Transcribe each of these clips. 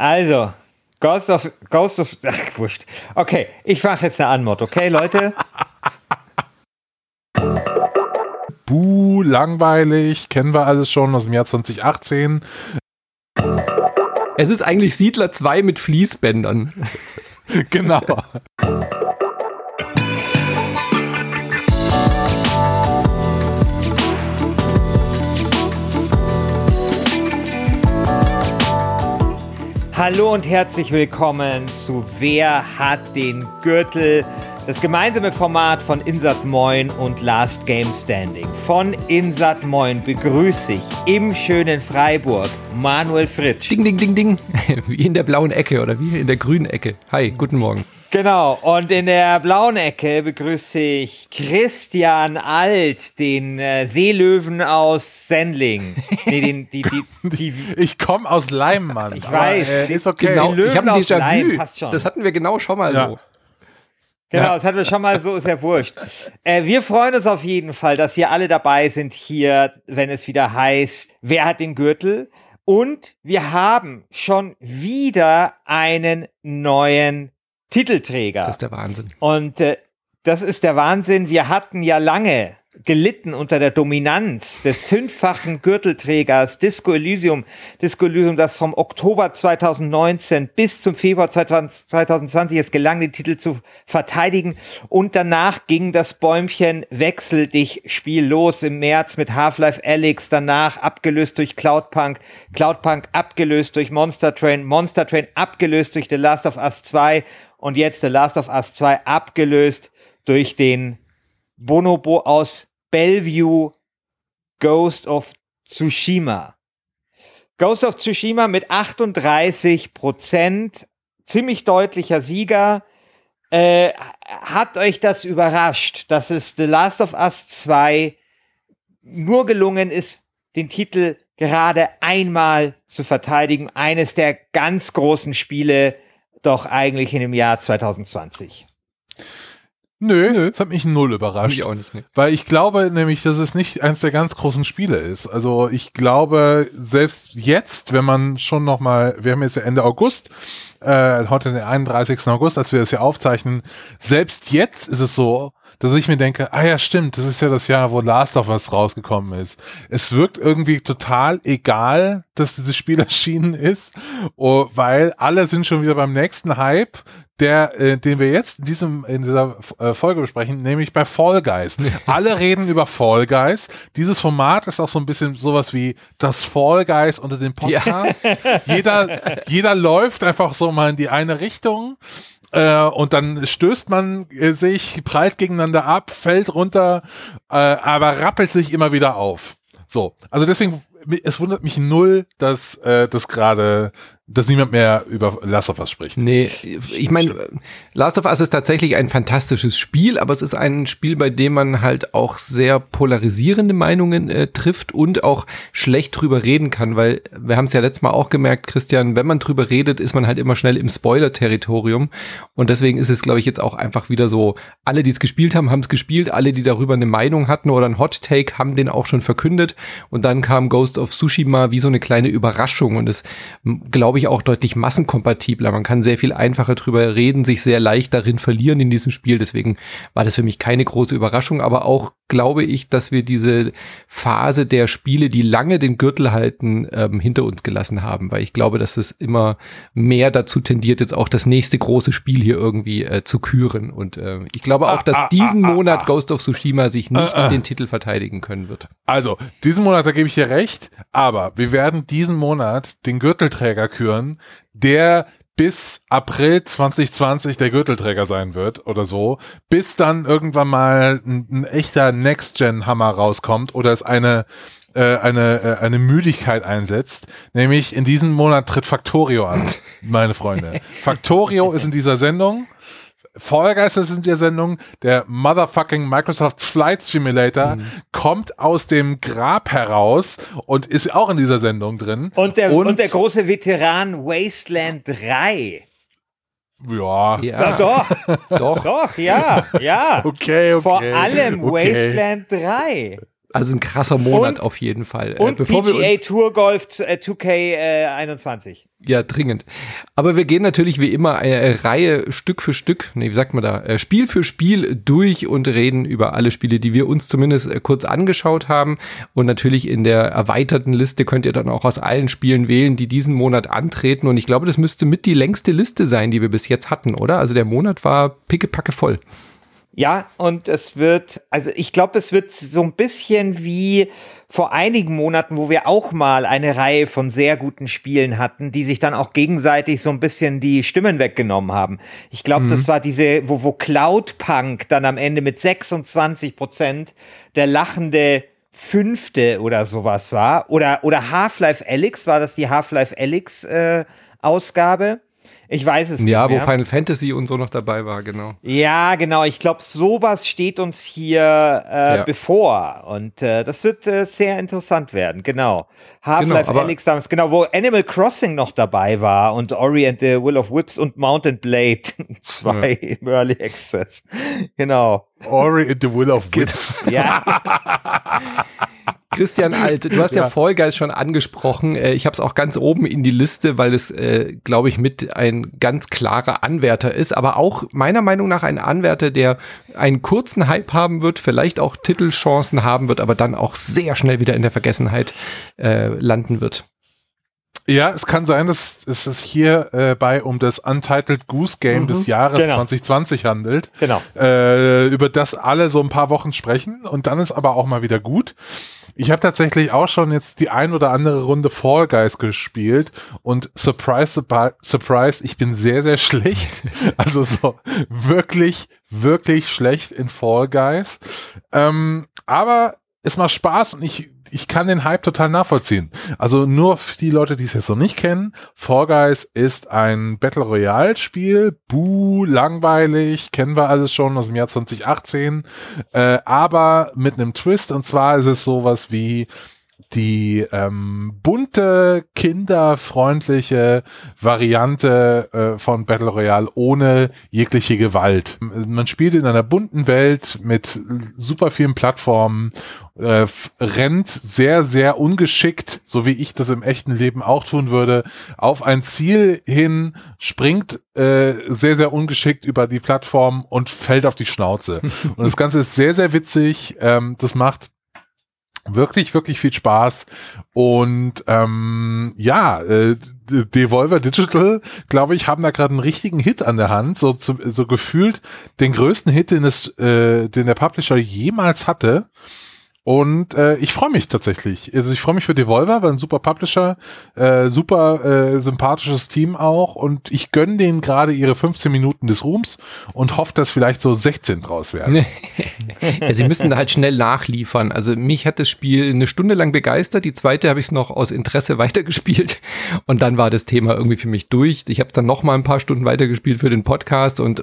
Also, Ghost of, Ghost of, ach, wurscht. Okay, ich mache jetzt eine Anmod, okay, Leute? Buh, langweilig, kennen wir alles schon aus dem Jahr 2018. Es ist eigentlich Siedler 2 mit Fließbändern. genau. Hallo und herzlich willkommen zu Wer hat den Gürtel? Das gemeinsame Format von Insat Moin und Last Game Standing. Von Insat Moin begrüße ich im schönen Freiburg Manuel Fritsch. Ding, ding, ding, ding. Wie in der blauen Ecke oder wie in der grünen Ecke. Hi, guten Morgen. Genau, und in der blauen Ecke begrüße ich Christian Alt, den äh, Seelöwen aus Sendling. Nee, den, die, die, die, ich komme aus Leim, Mann. Ich weiß. Äh, ist okay. Genau, Löwen ich habe aus Déjà-vu. Leim, passt schon. Das hatten wir genau schon mal Ja. so. Genau, das hatten wir schon mal so, ist ja wurscht. Äh, wir freuen uns auf jeden Fall, dass ihr alle dabei sind hier, wenn es wieder heißt, wer hat den Gürtel? Und wir haben schon wieder einen neuen Titelträger. Das ist der Wahnsinn. Und äh, das ist der Wahnsinn. Wir hatten ja lange gelitten unter der Dominanz des fünffachen Gürtelträgers Disco Elysium. Disco Elysium, das vom Oktober 2019 bis zum Februar 2020 es gelang, den Titel zu verteidigen. Und danach ging das Bäumchen Wechsel dich Spiel los im März mit Half-Life Alyx, danach abgelöst durch Cloudpunk, Cloudpunk abgelöst durch Monster Train, Monster Train abgelöst durch The Last of Us 2 und jetzt The Last of Us 2 abgelöst durch den Bonobo aus Bellevue Ghost of Tsushima. Ghost of Tsushima mit 38 Prozent, ziemlich deutlicher Sieger. Äh, hat euch das überrascht, dass es The Last of Us 2 nur gelungen ist, den Titel gerade einmal zu verteidigen? Eines der ganz großen Spiele doch eigentlich in dem Jahr 2020. Nö, Nö. das hat mich null überrascht. Mich auch nicht. Ne. Weil ich glaube nämlich, dass es nicht eins der ganz großen Spiele ist. Also ich glaube, selbst jetzt, wenn man schon noch mal, wir haben jetzt ja Ende August, äh, heute den 31. August, als wir das hier aufzeichnen, selbst jetzt ist es so, dass ich mir denke, ah ja, stimmt, das ist ja das Jahr, wo Last of Us rausgekommen ist. Es wirkt irgendwie total egal, dass dieses Spiel erschienen ist, oh, weil alle sind schon wieder beim nächsten Hype, der, äh, den wir jetzt in diesem in dieser äh, Folge besprechen, nämlich bei Fall Guys. Alle reden über Fall Guys. Dieses Format ist auch so ein bisschen sowas wie das Fall Guys unter den Podcasts. Jeder, jeder läuft einfach so mal in die eine Richtung. Äh, und dann stößt man äh, sich, prallt gegeneinander ab, fällt runter, äh, aber rappelt sich immer wieder auf. So, also deswegen, es wundert mich null, dass äh, das gerade, dass niemand mehr über Last of Us spricht. Nee, ich meine, Last of Us ist tatsächlich ein fantastisches Spiel, aber es ist ein Spiel, bei dem man halt auch sehr polarisierende Meinungen äh, trifft und auch schlecht drüber reden kann, weil wir haben es ja letztes Mal auch gemerkt, Christian, wenn man drüber redet, ist man halt immer schnell im Spoiler-Territorium. Und deswegen ist es, glaube ich, jetzt auch einfach wieder so, alle, die es gespielt haben, haben es gespielt, alle, die darüber eine Meinung hatten oder ein Hot Take, haben den auch schon verkündet. Und dann kam Ghost of Tsushima wie so eine kleine Überraschung. Und ist, glaube ich, auch deutlich massenkompatibler. Man kann sehr viel einfacher drüber reden, sich sehr leicht darin verlieren in diesem Spiel. Deswegen war das für mich keine große Überraschung, aber auch glaube ich, dass wir diese Phase der Spiele, die lange den Gürtel halten, ähm, hinter uns gelassen haben, weil ich glaube, dass es immer mehr dazu tendiert, jetzt auch das nächste große Spiel hier irgendwie äh, zu küren. Und äh, ich glaube auch, dass diesen Monat Ghost of Tsushima sich nicht den Titel verteidigen können wird. Also, diesen Monat, da gebe ich dir recht, aber wir werden diesen Monat den Gürtelträger küren, der bis April 2020 der Gürtelträger sein wird oder so, bis dann irgendwann mal ein, ein echter Next-Gen-Hammer rauskommt oder es eine äh, eine, äh, eine Müdigkeit einsetzt. Nämlich in diesem Monat tritt Factorio an, meine Freunde. Factorio ist in dieser Sendung. Ist in der Sendung. Der motherfucking Microsoft Flight Simulator kommt aus dem Grab heraus und ist auch in dieser Sendung drin. Und der, und, der große Veteran Wasteland 3. ja. Na Ja, doch, doch. doch, ja, ja. Okay, okay. Vor allem okay. Wasteland 3. Also ein krasser Monat und, auf jeden Fall. Äh, und äh, bevor PGA Tour Golf 2K21. Äh, ja, dringend. Aber wir gehen natürlich wie immer eine Reihe Stück für Stück, nee, wie sagt man da, äh, Spiel für Spiel durch und reden über alle Spiele, die wir uns zumindest äh, kurz angeschaut haben. Und natürlich in der erweiterten Liste könnt ihr dann auch aus allen Spielen wählen, die diesen Monat antreten. Und ich glaube, das müsste mit die längste Liste sein, die wir bis jetzt hatten, oder? Also der Monat war pickepacke voll. Ja, und es wird, also ich glaube, es wird so ein bisschen wie vor einigen Monaten, wo wir auch mal eine Reihe von sehr guten Spielen hatten, die sich dann auch gegenseitig so ein bisschen die Stimmen weggenommen haben. Ich glaube, mhm. das war diese, wo, wo Cloudpunk dann am Ende mit 26 Prozent der lachende fünfte oder sowas war. Oder, oder Half-Life Alyx, war das die Half-Life Alyx äh, Ausgabe? Ich weiß es ja, nicht. Ja, wo Final Fantasy und so noch dabei war, genau. Ja, genau. Ich glaube, sowas steht uns hier äh, ja. bevor. Und äh, das wird äh, sehr interessant werden, genau. Half-Life genau, Alyx damals, genau, wo Animal Crossing noch dabei war und Ori and the Will of Whips und Mountain Blade 2 ja. im Early Access. Genau. Ori and the Will of Whips. ja. Christian Alt, du hast ja, ja Fall Guys schon angesprochen. Äh, ich habe es auch ganz oben in die Liste, weil es, äh, glaube ich, mit ein ganz klarer Anwärter ist, aber auch meiner Meinung nach ein Anwärter, der einen kurzen Hype haben wird, vielleicht auch Titelchancen haben wird, aber dann auch sehr schnell wieder in der Vergessenheit äh, landen wird. Ja, es kann sein, dass es sich hier äh, bei um das Untitled Goose Game mhm, des Jahres genau. 2020 handelt. Genau. Äh, über das alle so ein paar Wochen sprechen und dann ist aber auch mal wieder gut. Ich habe tatsächlich auch schon jetzt die ein oder andere Runde Fall Guys gespielt und surprise, surprise, ich bin sehr, sehr schlecht. Also so wirklich, wirklich schlecht in Fall Guys. Ähm, aber es macht Spaß und ich, ich kann den Hype total nachvollziehen. Also nur für die Leute, die es jetzt noch nicht kennen, Fall Guys ist ein Battle Royale Spiel. Buh, langweilig, kennen wir alles schon aus dem Jahr 2018. Äh, aber mit einem Twist und zwar ist es sowas wie die ähm, bunte, kinderfreundliche Variante äh, von Battle Royale ohne jegliche Gewalt. Man spielt in einer bunten Welt mit super vielen Plattformen, äh, rennt sehr, sehr ungeschickt, so wie ich das im echten Leben auch tun würde, auf ein Ziel hin, springt äh, sehr, sehr ungeschickt über die Plattform und fällt auf die Schnauze. und das Ganze ist sehr, sehr witzig. Ähm, das macht wirklich, wirklich viel Spaß. Und ähm, ja, äh, Devolver Digital, glaube ich, haben da gerade einen richtigen Hit an der Hand, so, zu, so gefühlt den größten Hit, den es, äh, den der Publisher jemals hatte. Und äh, ich freue mich tatsächlich. Also ich freue mich für Devolver, weil ein super Publisher, äh, super äh, sympathisches Team auch. Und ich gönne denen gerade ihre 15 Minuten des Ruhms und hoffe, dass vielleicht so 16 draus werden. ja, sie müssen halt schnell nachliefern. Also mich hat das Spiel eine Stunde lang begeistert. Die zweite habe ich noch aus Interesse weitergespielt. Und dann war das Thema irgendwie für mich durch. Ich habe dann noch mal ein paar Stunden weitergespielt für den Podcast und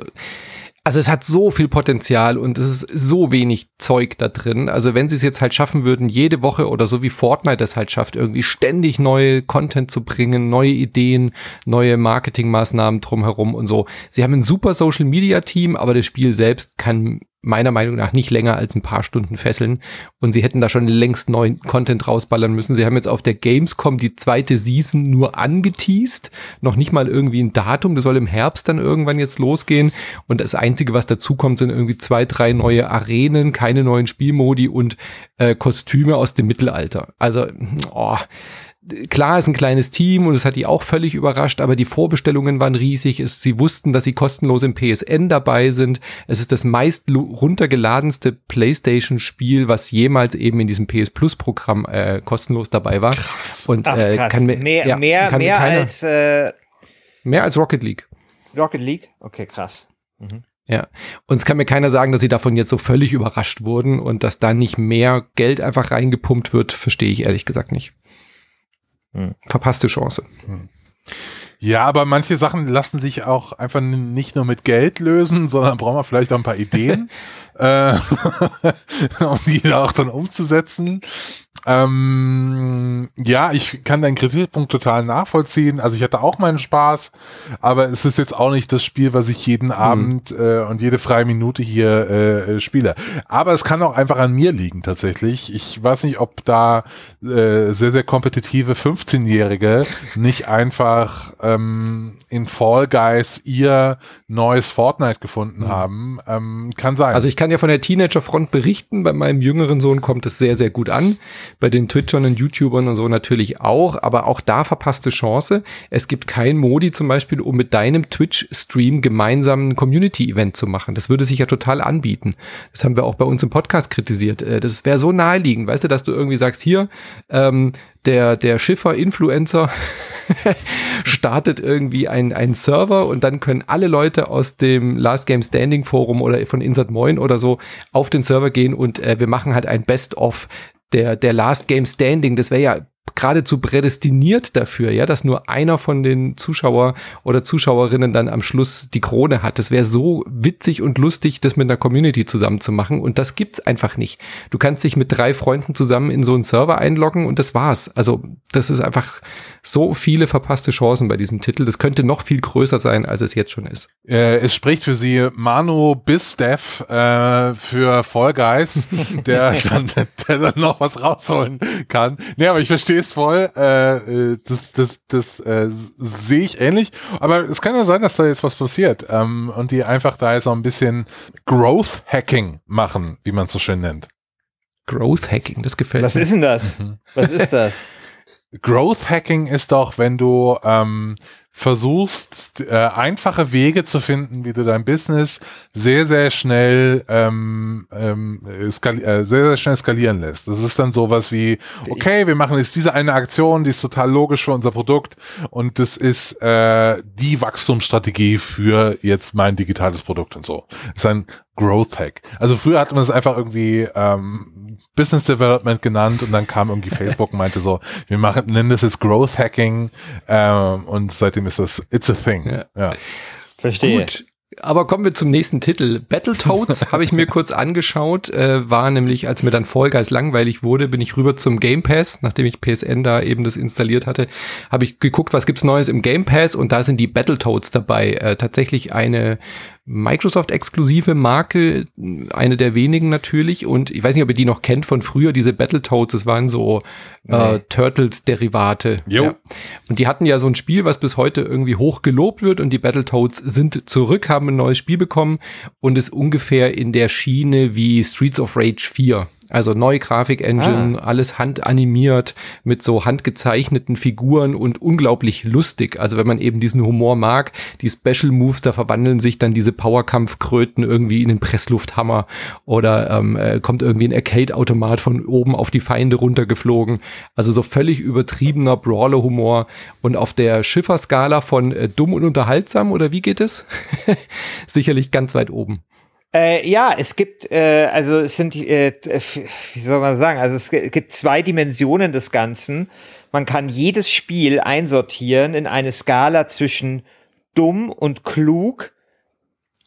also es hat so viel Potenzial und es ist so wenig Zeug da drin. Also wenn sie es jetzt halt schaffen würden, jede Woche oder so wie Fortnite es halt schafft, irgendwie ständig neue Content zu bringen, neue Ideen, neue Marketingmaßnahmen drumherum und so. Sie haben ein super Social Media Team, aber das Spiel selbst kann meiner Meinung nach nicht länger als ein paar Stunden fesseln. Und sie hätten da schon längst neuen Content rausballern müssen. Sie haben jetzt auf der Gamescom die zweite Season nur angeteased. Noch nicht mal irgendwie ein Datum. Das soll im Herbst dann irgendwann jetzt losgehen. Und das Einzige, was dazu kommt, sind irgendwie zwei, drei neue Arenen, keine neuen Spielmodi und äh, Kostüme aus dem Mittelalter. Also, oh klar ist ein kleines Team und es hat die auch völlig überrascht, aber die Vorbestellungen waren riesig. Es, sie wussten, dass sie kostenlos im PSN dabei sind. Es ist das meist runtergeladenste PlayStation-Spiel, was jemals eben in diesem PS Plus-Programm äh, kostenlos dabei war. Krass. Und Ach, äh, kann mir mehr, ja, mehr, kann mehr keiner, als äh, mehr als Rocket League. Rocket League? Okay, krass. Mhm. Ja, und es kann mir keiner sagen, dass sie davon jetzt so völlig überrascht wurden und dass da nicht mehr Geld einfach reingepumpt wird, verstehe ich ehrlich gesagt nicht. Hm. Verpasste Chance. Hm. Ja, aber manche Sachen lassen sich auch einfach nicht nur mit Geld lösen, sondern brauchen wir vielleicht auch ein paar Ideen, äh, um die auch dann umzusetzen. Ähm, ja, ich kann deinen Kritikpunkt total nachvollziehen. Also ich hatte auch meinen Spaß, aber es ist jetzt auch nicht das Spiel, was ich jeden hm. Abend äh, und jede freie Minute hier äh, spiele. Aber es kann auch einfach an mir liegen tatsächlich. Ich weiß nicht, ob da äh, sehr, sehr kompetitive 15-Jährige nicht einfach ähm, in Fall Guys ihr neues Fortnite gefunden mhm. haben. Ähm, kann sein. Also ich kann ja von der Teenager-Front berichten. Bei meinem jüngeren Sohn kommt es sehr, sehr gut an. Bei den Twitchern und YouTubern und so natürlich auch. Aber auch da verpasste Chance. Es gibt kein Modi zum Beispiel, um mit deinem Twitch-Stream gemeinsam ein Community-Event zu machen. Das würde sich ja total anbieten. Das haben wir auch bei uns im Podcast kritisiert. Äh, das wäre so naheliegend, weißt du, dass du irgendwie sagst, hier, ähm, der, der Schiffer-Influencer startet irgendwie ein, ein Server und dann können alle Leute aus dem Last Game Standing Forum oder von Insert Moin oder so auf den Server gehen und äh, wir machen halt ein Best-of der, der Last Game Standing. Das wäre ja geradezu prädestiniert dafür, ja, dass nur einer von den Zuschauer oder Zuschauerinnen dann am Schluss die Krone hat. Das wäre so witzig und lustig, das mit einer Community zusammen zu machen und das gibt's einfach nicht. Du kannst dich mit drei Freunden zusammen in so einen Server einloggen und das war's. Also, das ist einfach so viele verpasste Chancen bei diesem Titel. Das könnte noch viel größer sein, als es jetzt schon ist. Äh, es spricht für sie Manu Bisdev äh, für Fall Guys, der dann, der dann noch was rausholen kann. Nee, aber ich verstehe es voll. Äh, äh, das das, das äh, sehe ich ähnlich. Aber es kann ja sein, dass da jetzt was passiert ähm, und die einfach da auch ein bisschen Growth Hacking machen, wie man es so schön nennt. Growth Hacking, das gefällt was mir. Was ist denn das? Mhm. Was ist das? Growth Hacking ist doch, wenn du ähm, versuchst, äh, einfache Wege zu finden, wie du dein Business sehr, sehr schnell ähm, ähm, äh, sehr, sehr schnell skalieren lässt. Das ist dann sowas wie, okay, wir machen jetzt diese eine Aktion, die ist total logisch für unser Produkt und das ist äh, die Wachstumsstrategie für jetzt mein digitales Produkt und so. Das ist ein Growth Hack. Also früher hat man es einfach irgendwie ähm, Business Development genannt und dann kam irgendwie Facebook und meinte so, wir machen, nennen das jetzt Growth Hacking ähm, und seitdem ist das It's a Thing. Ja. ja. Verstehe. Gut. Aber kommen wir zum nächsten Titel. Battletoads habe ich mir kurz angeschaut, äh, war nämlich, als mir dann Fall Guys langweilig wurde, bin ich rüber zum Game Pass, nachdem ich PSN da eben das installiert hatte, habe ich geguckt, was gibt's Neues im Game Pass und da sind die Battletoads dabei. Äh, tatsächlich eine Microsoft-exklusive Marke, eine der wenigen natürlich. Und ich weiß nicht, ob ihr die noch kennt von früher, diese Battletoads, das waren so äh, nee. Turtles-Derivate. Ja. Und die hatten ja so ein Spiel, was bis heute irgendwie hoch gelobt wird und die Battletoads sind zurück, haben ein neues Spiel bekommen und ist ungefähr in der Schiene wie Streets of Rage 4. Also neue Grafik-Engine, ah. alles handanimiert mit so handgezeichneten Figuren und unglaublich lustig. Also wenn man eben diesen Humor mag, die Special Moves, da verwandeln sich dann diese Powerkampfkröten irgendwie in den Presslufthammer oder ähm, äh, kommt irgendwie ein Arcade-Automat von oben auf die Feinde runtergeflogen. Also so völlig übertriebener Brawler-Humor und auf der Schifferskala von äh, dumm und unterhaltsam oder wie geht es? Sicherlich ganz weit oben. Äh, ja, es gibt, äh, also es sind, äh, wie soll man sagen, also es gibt zwei Dimensionen des Ganzen. Man kann jedes Spiel einsortieren in eine Skala zwischen dumm und klug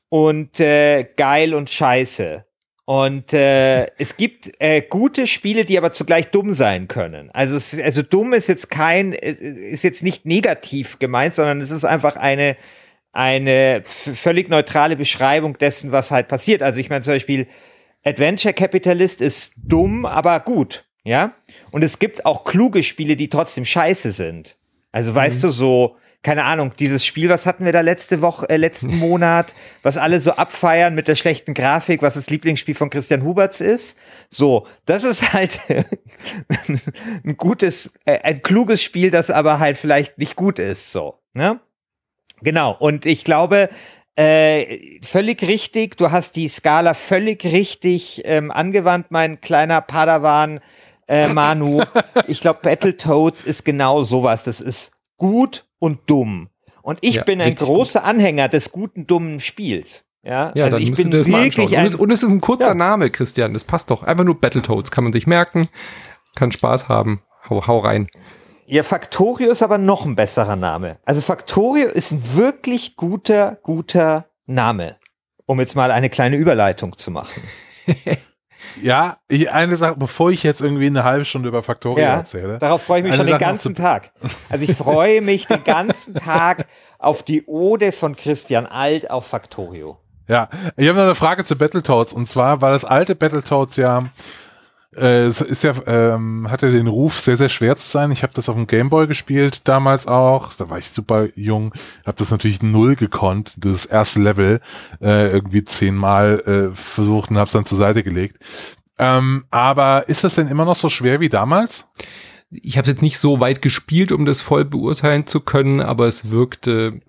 und äh, geil und scheiße. Und äh, es gibt äh, gute Spiele, die aber zugleich dumm sein können. Also, es, also dumm ist jetzt kein, ist jetzt nicht negativ gemeint, sondern es ist einfach eine eine völlig neutrale Beschreibung dessen, was halt passiert. Also ich meine zum Beispiel, Adventure Capitalist ist dumm, aber gut, ja. Und es gibt auch kluge Spiele, die trotzdem scheiße sind. Also weißt mhm. du so, keine Ahnung, dieses Spiel, was hatten wir da letzte Woche, äh, letzten Monat, was alle so abfeiern mit der schlechten Grafik, was das Lieblingsspiel von Christian Huberts ist. So, das ist halt ein gutes, äh, ein kluges Spiel, das aber halt vielleicht nicht gut ist, so, ne? Genau, und ich glaube, äh, völlig richtig, du hast die Skala völlig richtig ähm, angewandt, mein kleiner Padawan äh, Manu. ich glaube, Battletoads ist genau sowas. Das ist gut und dumm. Und ich ja, bin ein großer gut. Anhänger des guten, dummen Spiels. Ja, ja also ich bin das wirklich es, und es ist ein kurzer ja. Name, Christian. Das passt doch. Einfach nur Battletoads. Kann man sich merken. Kann Spaß haben. Hau, hau rein. Ja, Factorio ist aber noch ein besserer Name. Also Factorio ist ein wirklich guter, guter Name. Um jetzt mal eine kleine Überleitung zu machen. Ja, ich, eine Sache, bevor ich jetzt irgendwie eine halbe Stunde über Faktorio ja, erzähle. Darauf freue ich mich schon Sache den ganzen Tag. Also ich freue mich den ganzen Tag auf die Ode von Christian Alt auf Faktorio. Ja, ich habe noch eine Frage zu Battletoads und zwar war das alte Battletoads ja äh, es ist ja, ähm, hatte den Ruf, sehr, sehr schwer zu sein. Ich habe das auf dem Gameboy gespielt, damals auch. Da war ich super jung. Habe das natürlich null gekonnt, das erste Level äh, irgendwie zehnmal äh, versucht und habe es dann zur Seite gelegt. Ähm, aber ist das denn immer noch so schwer wie damals? Ich habe es jetzt nicht so weit gespielt, um das voll beurteilen zu können, aber es wirkte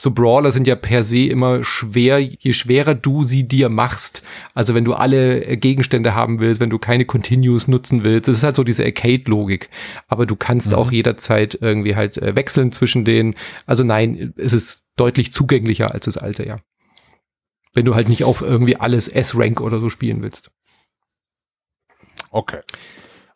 so Brawler sind ja per se immer schwer, je schwerer du sie dir machst. Also wenn du alle äh, Gegenstände haben willst, wenn du keine Continues nutzen willst, das ist halt so diese Arcade-Logik. Aber du kannst mhm. auch jederzeit irgendwie halt äh, wechseln zwischen denen. Also nein, es ist deutlich zugänglicher als das alte, ja. Wenn du halt nicht auf irgendwie alles S-Rank oder so spielen willst. Okay.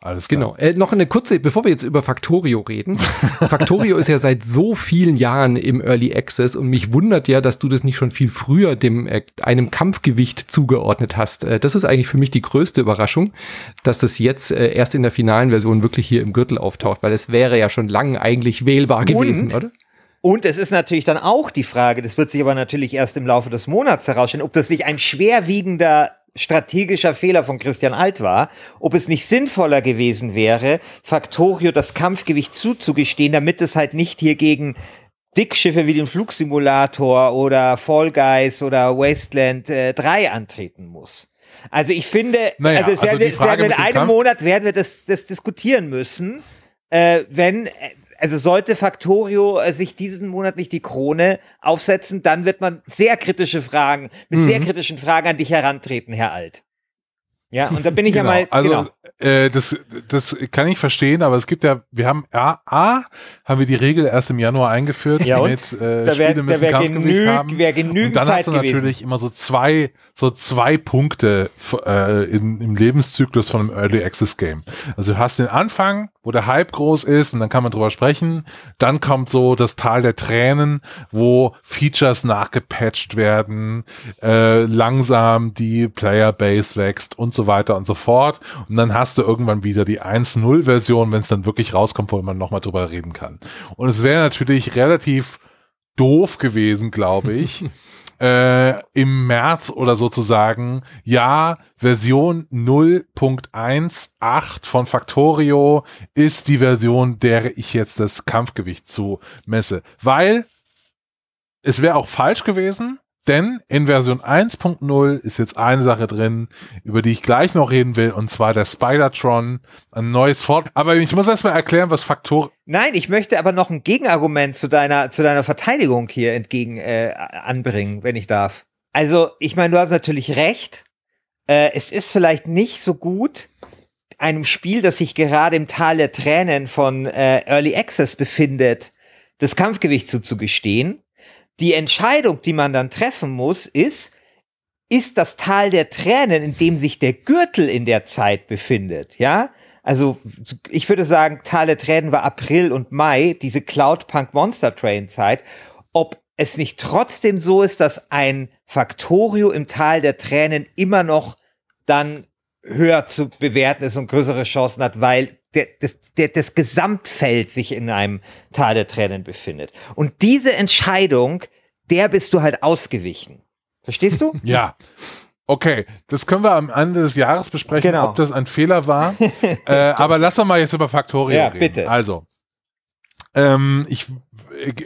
Alles klar. Genau. Äh, noch eine kurze, bevor wir jetzt über Factorio reden. Factorio ist ja seit so vielen Jahren im Early Access und mich wundert ja, dass du das nicht schon viel früher dem äh, einem Kampfgewicht zugeordnet hast. Äh, das ist eigentlich für mich die größte Überraschung, dass das jetzt äh, erst in der finalen Version wirklich hier im Gürtel auftaucht, weil es wäre ja schon lange eigentlich wählbar gewesen, und? oder? Und es ist natürlich dann auch die Frage, das wird sich aber natürlich erst im Laufe des Monats herausstellen, ob das nicht ein schwerwiegender strategischer Fehler von Christian Alt war, ob es nicht sinnvoller gewesen wäre, Factorio das Kampfgewicht zuzugestehen, damit es halt nicht hier gegen Dickschiffe wie den Flugsimulator oder Fall Guys oder Wasteland äh, 3 antreten muss. Also ich finde, naja, also, es also werden, werden in einem Kampf Monat werden wir das, das diskutieren müssen, äh, wenn also sollte Factorio äh, sich diesen Monat nicht die Krone aufsetzen, dann wird man sehr kritische Fragen, mit mhm. sehr kritischen Fragen an dich herantreten, Herr Alt. Ja, und da bin ich genau. ja mal. Also, genau. äh, das, das kann ich verstehen, aber es gibt ja, wir haben, A, A haben wir die Regel erst im Januar eingeführt ja, mit äh, da wär, Spiele müssen Kampfgewicht genüg, haben. Genügend und dann Zeit hast du gewesen. natürlich immer so zwei, so zwei Punkte äh, in, im Lebenszyklus von einem Early Access Game. Also du hast den Anfang, wo der Hype groß ist und dann kann man drüber sprechen. Dann kommt so das Tal der Tränen, wo Features nachgepatcht werden, äh, langsam die Playerbase wächst und so weiter und so fort. Und dann hast du irgendwann wieder die 1.0-Version, wenn es dann wirklich rauskommt, wo man nochmal drüber reden kann. Und es wäre natürlich relativ doof gewesen, glaube ich, äh, im März oder sozusagen, ja, Version 0.18 von Factorio ist die Version, der ich jetzt das Kampfgewicht zu messe. Weil es wäre auch falsch gewesen, denn in Version 1.0 ist jetzt eine Sache drin, über die ich gleich noch reden will, und zwar der Spidertron, ein neues Fort. Aber ich muss erstmal erklären, was Faktor. Nein, ich möchte aber noch ein Gegenargument zu deiner, zu deiner Verteidigung hier entgegen äh, anbringen, wenn ich darf. Also, ich meine, du hast natürlich recht. Äh, es ist vielleicht nicht so gut, einem Spiel, das sich gerade im Tal der Tränen von äh, Early Access befindet, das Kampfgewicht zuzugestehen die Entscheidung, die man dann treffen muss, ist, ist das Tal der Tränen, in dem sich der Gürtel in der Zeit befindet, ja? Also, ich würde sagen, Tal der Tränen war April und Mai, diese Cloud-Punk Monster Train Zeit. Ob es nicht trotzdem so ist, dass ein Faktorio im Tal der Tränen immer noch dann höher zu bewerten ist und größere Chancen hat, weil der, das, der, das Gesamtfeld sich in einem Tal der Tränen befindet. Und diese Entscheidung, der bist du halt ausgewichen. Verstehst du? Ja. Okay, das können wir am Ende des Jahres besprechen, genau. ob das ein Fehler war. äh, aber lass doch mal jetzt über Factorio ja, reden. Bitte. Also, ähm, ich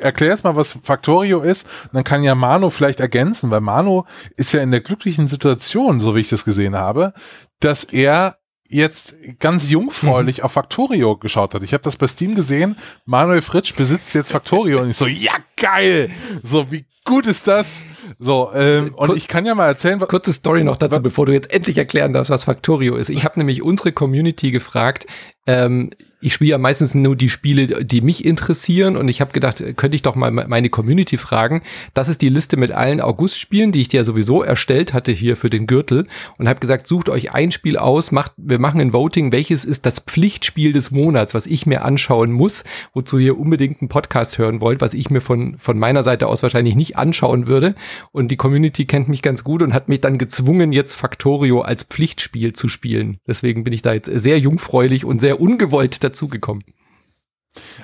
erkläre jetzt mal, was Factorio ist. Dann kann ja Mano vielleicht ergänzen, weil Mano ist ja in der glücklichen Situation, so wie ich das gesehen habe, dass er jetzt ganz jungfräulich mhm. auf Factorio geschaut hat. Ich habe das bei Steam gesehen. Manuel Fritsch besitzt jetzt Factorio und ich so, ja geil. So wie gut ist das? So ähm, und Kur ich kann ja mal erzählen. Kurze Story noch dazu, bevor du jetzt endlich erklären darfst, was Factorio ist. Ich habe nämlich unsere Community gefragt. Ähm, ich spiele ja meistens nur die Spiele, die mich interessieren und ich habe gedacht, könnte ich doch mal meine Community fragen. Das ist die Liste mit allen August-Spielen, die ich dir sowieso erstellt hatte hier für den Gürtel und habe gesagt, sucht euch ein Spiel aus, macht, wir machen ein Voting, welches ist das Pflichtspiel des Monats, was ich mir anschauen muss, wozu ihr unbedingt einen Podcast hören wollt, was ich mir von von, meiner Seite aus wahrscheinlich nicht anschauen würde. Und die Community kennt mich ganz gut und hat mich dann gezwungen, jetzt Factorio als Pflichtspiel zu spielen. Deswegen bin ich da jetzt sehr jungfräulich und sehr ungewollt dazugekommen.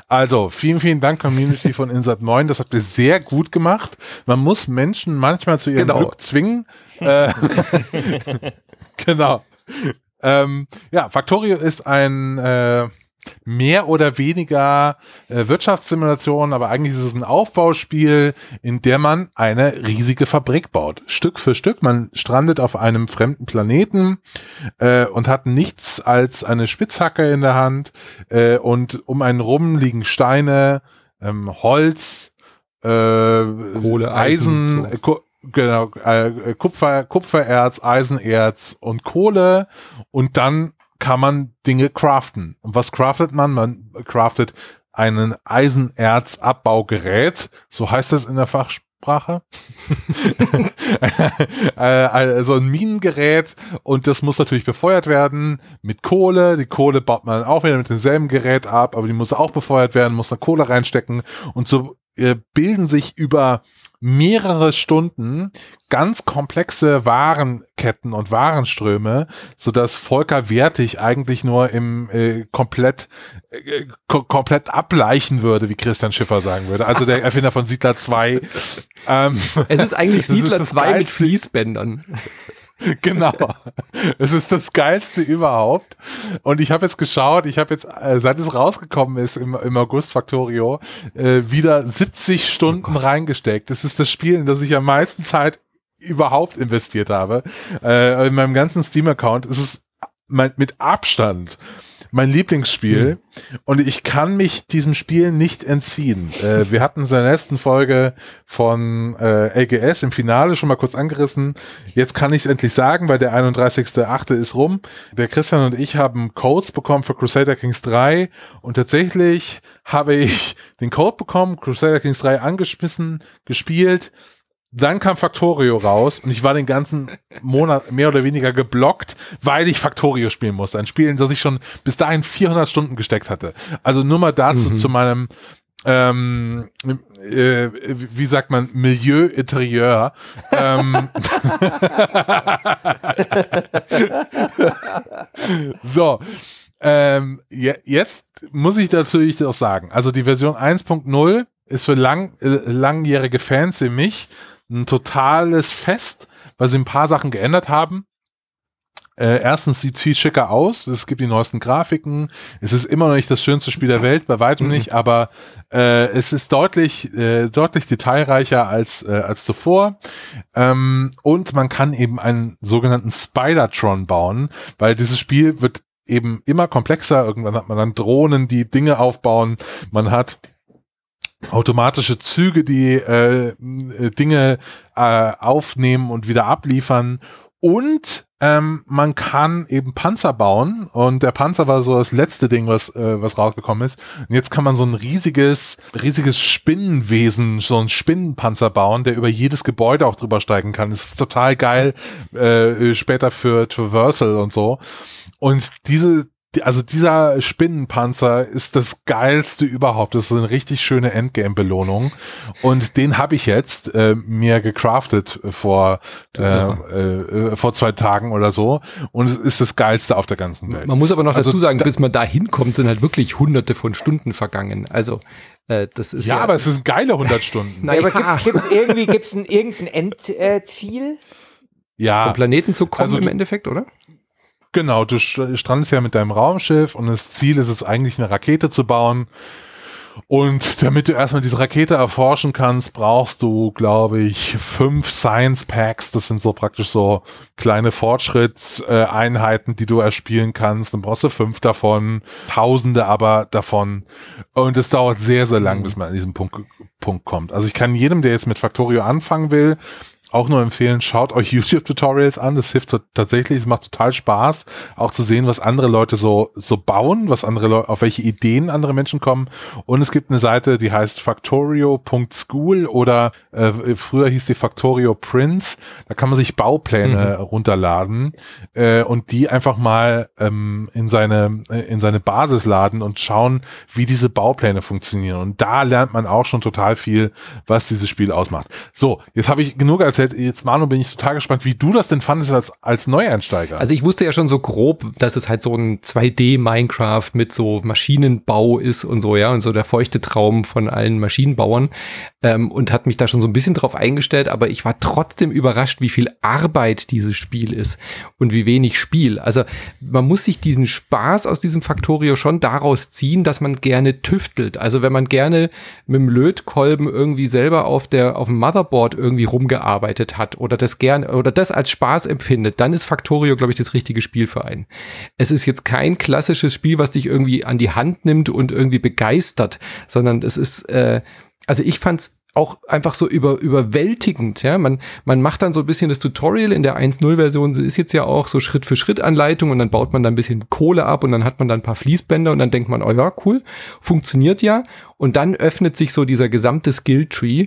Also, vielen, vielen Dank, Community von Insert 9. Das habt ihr sehr gut gemacht. Man muss Menschen manchmal zu ihrem genau. Glück zwingen. Äh, genau. Ähm, ja, Factorio ist ein äh, mehr oder weniger äh, Wirtschaftssimulation, aber eigentlich ist es ein Aufbauspiel, in der man eine riesige Fabrik baut. Stück für Stück. Man strandet auf einem fremden Planeten äh, und hat nichts als eine Spitzhacke in der Hand äh, und um einen rum liegen Steine, ähm, Holz, äh, Kohle, Eisen, Eisen so. genau, äh, Kupfer, Kupfererz, Eisenerz und Kohle und dann kann man Dinge craften. Und was craftet man? Man craftet einen Eisenerzabbaugerät, so heißt es in der Fachsprache. also ein Minengerät und das muss natürlich befeuert werden mit Kohle. Die Kohle baut man auch wieder mit demselben Gerät ab, aber die muss auch befeuert werden, muss eine Kohle reinstecken und so äh, bilden sich über mehrere Stunden ganz komplexe Warenketten und Warenströme, so dass Volker Wertig eigentlich nur im äh, komplett äh, komplett ableichen würde, wie Christian Schiffer sagen würde. Also der Erfinder von Siedler 2. Ähm, es ist eigentlich Siedler 2 mit Fließbändern. genau. Es ist das geilste überhaupt. Und ich habe jetzt geschaut, ich habe jetzt, äh, seit es rausgekommen ist im, im August Factorio, äh, wieder 70 Stunden oh reingesteckt. Das ist das Spiel, in das ich am meisten Zeit überhaupt investiert habe. Äh, in meinem ganzen Steam-Account ist es mein, mit Abstand mein Lieblingsspiel mhm. und ich kann mich diesem Spiel nicht entziehen. Äh, wir hatten es in der letzten Folge von äh, LGS im Finale schon mal kurz angerissen. Jetzt kann ich es endlich sagen, weil der 31.8. ist rum. Der Christian und ich haben Codes bekommen für Crusader Kings 3 und tatsächlich habe ich den Code bekommen, Crusader Kings 3 angeschmissen, gespielt, dann kam Factorio raus und ich war den ganzen Monat mehr oder weniger geblockt, weil ich Factorio spielen musste. Ein Spiel, in das ich schon bis dahin 400 Stunden gesteckt hatte. Also nur mal dazu mhm. zu meinem ähm, äh, wie sagt man, Milieu Interieur. ähm, so, ähm, je, jetzt muss ich dazu auch sagen, also die Version 1.0 ist für lang, äh, langjährige Fans wie mich ein totales Fest, weil sie ein paar Sachen geändert haben. Äh, erstens sieht es viel schicker aus, es gibt die neuesten Grafiken, es ist immer noch nicht das schönste Spiel der Welt, bei weitem nicht, aber äh, es ist deutlich, äh, deutlich detailreicher als, äh, als zuvor. Ähm, und man kann eben einen sogenannten Spidertron bauen, weil dieses Spiel wird eben immer komplexer. Irgendwann hat man dann Drohnen, die Dinge aufbauen. Man hat automatische Züge, die äh, Dinge äh, aufnehmen und wieder abliefern. Und ähm, man kann eben Panzer bauen und der Panzer war so das letzte Ding, was äh, was rausgekommen ist. Und jetzt kann man so ein riesiges riesiges Spinnenwesen, so ein Spinnenpanzer bauen, der über jedes Gebäude auch drüber steigen kann. Das ist total geil äh, später für Traversal und so. Und diese also dieser Spinnenpanzer ist das geilste überhaupt. Das ist eine richtig schöne Endgame-Belohnung. Und den habe ich jetzt äh, mir gecraftet vor, äh, äh, vor zwei Tagen oder so. Und es ist das geilste auf der ganzen Welt. Man muss aber noch also, dazu sagen, bis man da hinkommt, sind halt wirklich hunderte von Stunden vergangen. Also äh, das ist ja, ja, aber es sind geile 100 Stunden. naja, aber gibt's, gibt's irgendwie gibt's ein, irgendein Endziel? ja. Vom Planeten zu kommen also, im Endeffekt, oder? Genau, du strandest ja mit deinem Raumschiff und das Ziel ist es eigentlich, eine Rakete zu bauen. Und damit du erstmal diese Rakete erforschen kannst, brauchst du, glaube ich, fünf Science Packs. Das sind so praktisch so kleine Fortschrittseinheiten, die du erspielen kannst. Dann brauchst du fünf davon, Tausende aber davon. Und es dauert sehr, sehr lang, bis man an diesen Punkt, Punkt kommt. Also ich kann jedem, der jetzt mit Factorio anfangen will, auch nur empfehlen, schaut euch YouTube-Tutorials an. Das hilft tatsächlich, es macht total Spaß, auch zu sehen, was andere Leute so, so bauen, was andere Leute, auf welche Ideen andere Menschen kommen. Und es gibt eine Seite, die heißt factorio.school oder äh, früher hieß die Factorio Prince. Da kann man sich Baupläne mhm. runterladen äh, und die einfach mal ähm, in seine in seine Basis laden und schauen, wie diese Baupläne funktionieren. Und da lernt man auch schon total viel, was dieses Spiel ausmacht. So, jetzt habe ich genug erzählt. Jetzt, Manu, bin ich total gespannt, wie du das denn fandest als, als Neueinsteiger. Also ich wusste ja schon so grob, dass es halt so ein 2D-Minecraft mit so Maschinenbau ist und so, ja, und so der feuchte Traum von allen Maschinenbauern. Ähm, und hat mich da schon so ein bisschen drauf eingestellt, aber ich war trotzdem überrascht, wie viel Arbeit dieses Spiel ist und wie wenig Spiel. Also man muss sich diesen Spaß aus diesem Factorio schon daraus ziehen, dass man gerne tüftelt. Also wenn man gerne mit dem Lötkolben irgendwie selber auf der, auf dem Motherboard irgendwie rumgearbeitet hat oder das gern oder das als Spaß empfindet, dann ist Factorio, glaube ich, das richtige Spiel für einen. Es ist jetzt kein klassisches Spiel, was dich irgendwie an die Hand nimmt und irgendwie begeistert, sondern es ist, äh, also ich fand's auch einfach so über, überwältigend, ja. Man, man macht dann so ein bisschen das Tutorial in der 1.0-Version, ist jetzt ja auch so Schritt für Schritt Anleitung und dann baut man da ein bisschen Kohle ab und dann hat man dann ein paar Fließbänder und dann denkt man, oh ja, cool, funktioniert ja. Und dann öffnet sich so dieser gesamte Skill-Tree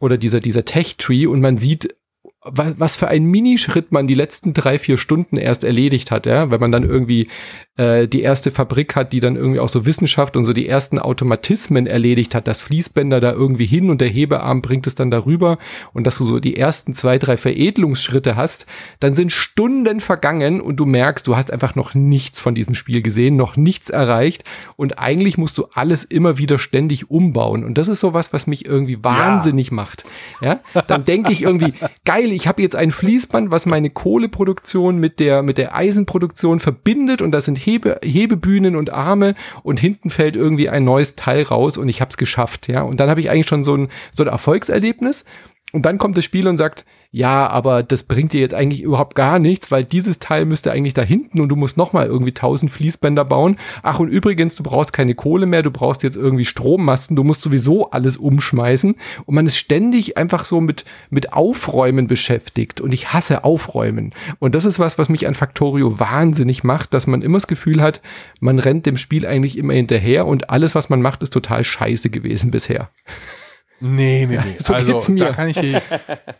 oder dieser, dieser Tech-Tree und man sieht was, für ein Minischritt man die letzten drei, vier Stunden erst erledigt hat, ja, wenn man dann irgendwie äh, die erste Fabrik hat, die dann irgendwie auch so Wissenschaft und so die ersten Automatismen erledigt hat, das Fließbänder da irgendwie hin und der Hebearm bringt es dann darüber und dass du so die ersten zwei, drei Veredelungsschritte hast, dann sind Stunden vergangen und du merkst, du hast einfach noch nichts von diesem Spiel gesehen, noch nichts erreicht und eigentlich musst du alles immer wieder ständig umbauen und das ist sowas, was mich irgendwie wahnsinnig ja. macht. Ja, dann denke ich irgendwie, geil, ich habe jetzt ein Fließband, was meine Kohleproduktion mit der mit der Eisenproduktion verbindet und da sind Hebe, Hebebühnen und Arme und hinten fällt irgendwie ein neues Teil raus und ich habe es geschafft, ja. Und dann habe ich eigentlich schon so ein, so ein Erfolgserlebnis. Und dann kommt das Spiel und sagt, ja, aber das bringt dir jetzt eigentlich überhaupt gar nichts, weil dieses Teil müsste eigentlich da hinten und du musst nochmal irgendwie tausend Fließbänder bauen. Ach, und übrigens, du brauchst keine Kohle mehr, du brauchst jetzt irgendwie Strommasten, du musst sowieso alles umschmeißen. Und man ist ständig einfach so mit, mit Aufräumen beschäftigt. Und ich hasse Aufräumen. Und das ist was, was mich an Factorio wahnsinnig macht, dass man immer das Gefühl hat, man rennt dem Spiel eigentlich immer hinterher und alles, was man macht, ist total scheiße gewesen bisher. Nee, nee, nee. so also da kann ich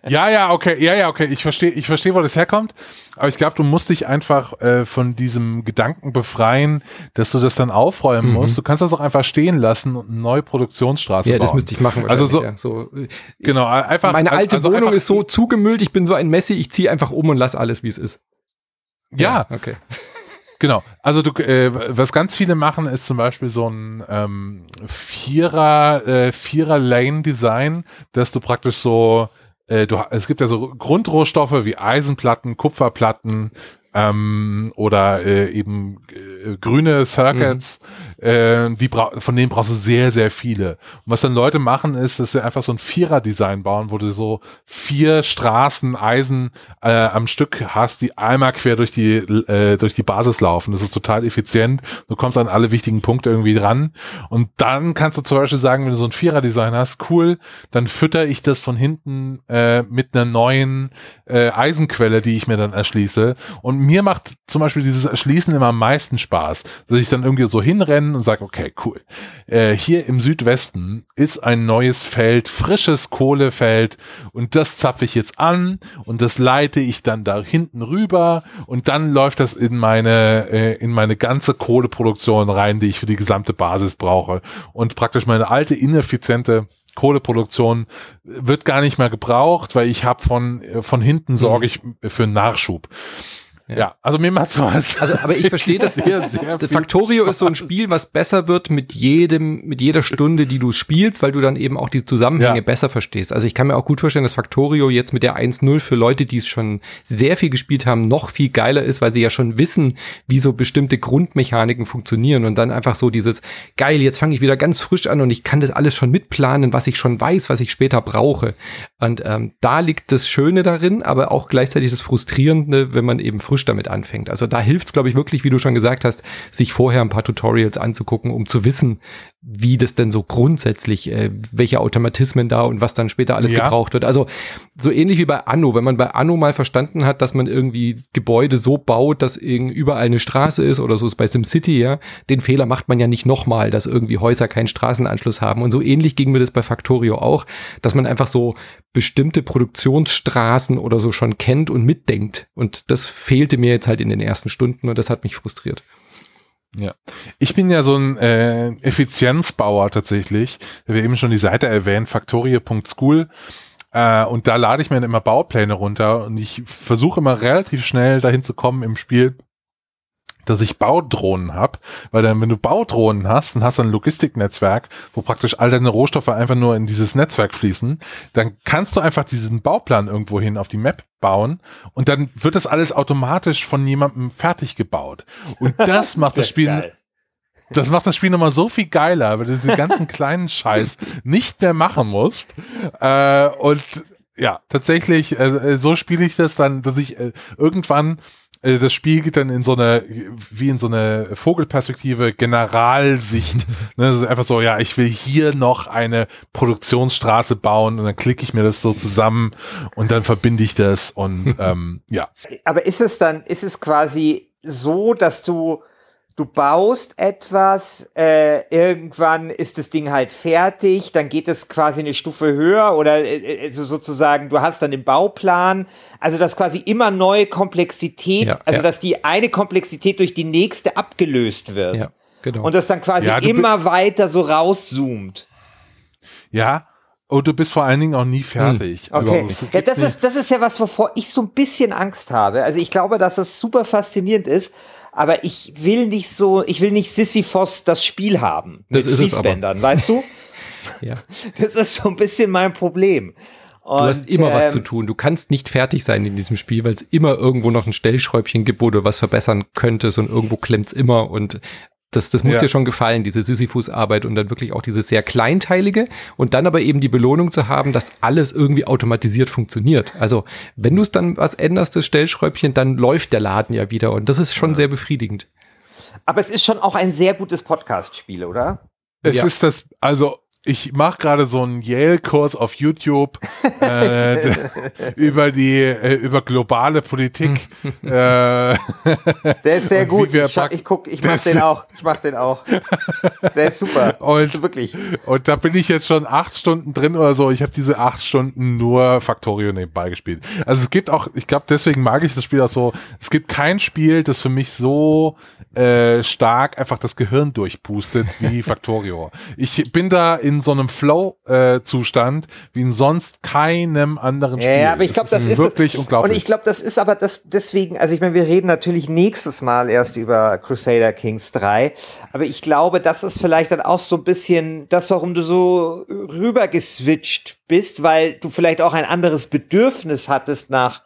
Ja, ja, okay, ja, ja, okay. Ich verstehe, ich verstehe, wo das herkommt. Aber ich glaube, du musst dich einfach äh, von diesem Gedanken befreien, dass du das dann aufräumen mhm. musst. Du kannst das auch einfach stehen lassen und eine neue Produktionsstraße ja, bauen. Ja, das müsste ich machen. Also so, ja. so, genau, einfach. Meine alte also Wohnung ist so zugemüllt. Ich bin so ein Messi. Ich ziehe einfach um und lass alles, wie es ist. Ja, ja okay. Genau. Also du, äh, was ganz viele machen, ist zum Beispiel so ein ähm, Vierer, äh, Vierer-Lane-Design, dass du praktisch so, äh, du, es gibt ja so Grundrohstoffe wie Eisenplatten, Kupferplatten, ähm, oder äh, eben äh, grüne Circuits, mhm. äh, die von denen brauchst du sehr, sehr viele. Und was dann Leute machen, ist, dass sie einfach so ein Vierer-Design bauen, wo du so vier Straßen Eisen äh, am Stück hast, die einmal quer durch die, äh, durch die Basis laufen. Das ist total effizient. Du kommst an alle wichtigen Punkte irgendwie dran. Und dann kannst du zum Beispiel sagen, wenn du so ein Vierer-Design hast, cool, dann fütter ich das von hinten äh, mit einer neuen äh, Eisenquelle, die ich mir dann erschließe. Und mir macht zum Beispiel dieses Erschließen immer am meisten Spaß, dass ich dann irgendwie so hinrenne und sage, okay, cool. Äh, hier im Südwesten ist ein neues Feld, frisches Kohlefeld und das zapfe ich jetzt an und das leite ich dann da hinten rüber und dann läuft das in meine, äh, in meine ganze Kohleproduktion rein, die ich für die gesamte Basis brauche und praktisch meine alte ineffiziente Kohleproduktion wird gar nicht mehr gebraucht, weil ich habe von von hinten sorge mhm. ich für Nachschub. Ja. ja, also mir macht sowas. Also, aber ich verstehe das. Sehr, sehr Factorio Spaß. ist so ein Spiel, was besser wird mit jedem, mit jeder Stunde, die du spielst, weil du dann eben auch die Zusammenhänge ja. besser verstehst. Also ich kann mir auch gut vorstellen, dass Factorio jetzt mit der 1.0 für Leute, die es schon sehr viel gespielt haben, noch viel geiler ist, weil sie ja schon wissen, wie so bestimmte Grundmechaniken funktionieren und dann einfach so dieses, geil, jetzt fange ich wieder ganz frisch an und ich kann das alles schon mitplanen, was ich schon weiß, was ich später brauche. Und ähm, da liegt das Schöne darin, aber auch gleichzeitig das Frustrierende, wenn man eben frisch damit anfängt. Also da hilft es, glaube ich, wirklich, wie du schon gesagt hast, sich vorher ein paar Tutorials anzugucken, um zu wissen, wie das denn so grundsätzlich, äh, welche Automatismen da und was dann später alles ja. gebraucht wird. Also so ähnlich wie bei Anno, wenn man bei Anno mal verstanden hat, dass man irgendwie Gebäude so baut, dass überall eine Straße ist oder so ist bei SimCity, ja, den Fehler macht man ja nicht nochmal, dass irgendwie Häuser keinen Straßenanschluss haben. Und so ähnlich ging mir das bei Factorio auch, dass man einfach so bestimmte Produktionsstraßen oder so schon kennt und mitdenkt. Und das fehlte mir jetzt halt in den ersten Stunden und das hat mich frustriert. Ja, ich bin ja so ein äh, Effizienzbauer tatsächlich. Wir haben eben schon die Seite erwähnt, faktorie.school. Äh, und da lade ich mir dann immer Baupläne runter und ich versuche immer relativ schnell dahin zu kommen im Spiel, dass ich Baudrohnen habe, weil dann, wenn du Baudrohnen hast, dann hast du ein Logistiknetzwerk, wo praktisch all deine Rohstoffe einfach nur in dieses Netzwerk fließen, dann kannst du einfach diesen Bauplan irgendwo hin auf die Map bauen und dann wird das alles automatisch von jemandem fertig gebaut. Und das macht das Spiel, geil. das macht das Spiel nochmal so viel geiler, weil du diesen ganzen kleinen Scheiß nicht mehr machen musst. Äh, und ja, tatsächlich, äh, so spiele ich das dann, dass ich äh, irgendwann äh, das Spiel geht dann in so eine, wie in so eine Vogelperspektive, Generalsicht. ne, also einfach so, ja, ich will hier noch eine Produktionsstraße bauen und dann klicke ich mir das so zusammen und dann verbinde ich das und ähm, ja. Aber ist es dann, ist es quasi so, dass du du baust etwas, äh, irgendwann ist das Ding halt fertig, dann geht es quasi eine Stufe höher oder äh, also sozusagen, du hast dann den Bauplan, also dass quasi immer neue Komplexität, ja, also ja. dass die eine Komplexität durch die nächste abgelöst wird. Ja, genau. Und das dann quasi immer weiter so rauszoomt. Ja, und du bist vor allen Dingen auch nie fertig. Hm. Okay. Also, ja, das ist, das ist ja was, wovor ich so ein bisschen Angst habe. Also ich glaube, dass das super faszinierend ist aber ich will nicht so, ich will nicht Sisyphos das Spiel haben. Das ist es aber. weißt du? ja. Das ist so ein bisschen mein Problem. Und, du hast immer ähm, was zu tun. Du kannst nicht fertig sein in diesem Spiel, weil es immer irgendwo noch ein Stellschräubchen gibt, wo du was verbessern könntest und irgendwo klemmt's immer und das, das muss ja. dir schon gefallen, diese Sisyphus-Arbeit und dann wirklich auch diese sehr kleinteilige und dann aber eben die Belohnung zu haben, dass alles irgendwie automatisiert funktioniert. Also wenn du es dann was änderst, das Stellschräubchen, dann läuft der Laden ja wieder und das ist schon ja. sehr befriedigend. Aber es ist schon auch ein sehr gutes Podcast-Spiel, oder? Es ja. ist das, also ich mache gerade so einen Yale-Kurs auf YouTube äh, über die äh, über globale Politik. äh, der ist sehr gut. Ich, ich guck, ich mach den auch. Ich mach den auch. Der ist super. Und wirklich. Und da bin ich jetzt schon acht Stunden drin oder so. Ich habe diese acht Stunden nur Factorio nebenbei gespielt. Also es gibt auch, ich glaube, deswegen mag ich das Spiel auch so. Es gibt kein Spiel, das für mich so äh, stark einfach das Gehirn durchpustet wie Factorio. Ich bin da in so einem Flow-Zustand äh, wie in sonst keinem anderen Spiel. Ja, aber ich glaube, das, ist wirklich das, unglaublich. Und ich glaube, das ist aber das deswegen, also ich meine, wir reden natürlich nächstes Mal erst über Crusader Kings 3, aber ich glaube, das ist vielleicht dann auch so ein bisschen das, warum du so rübergeswitcht bist, weil du vielleicht auch ein anderes Bedürfnis hattest nach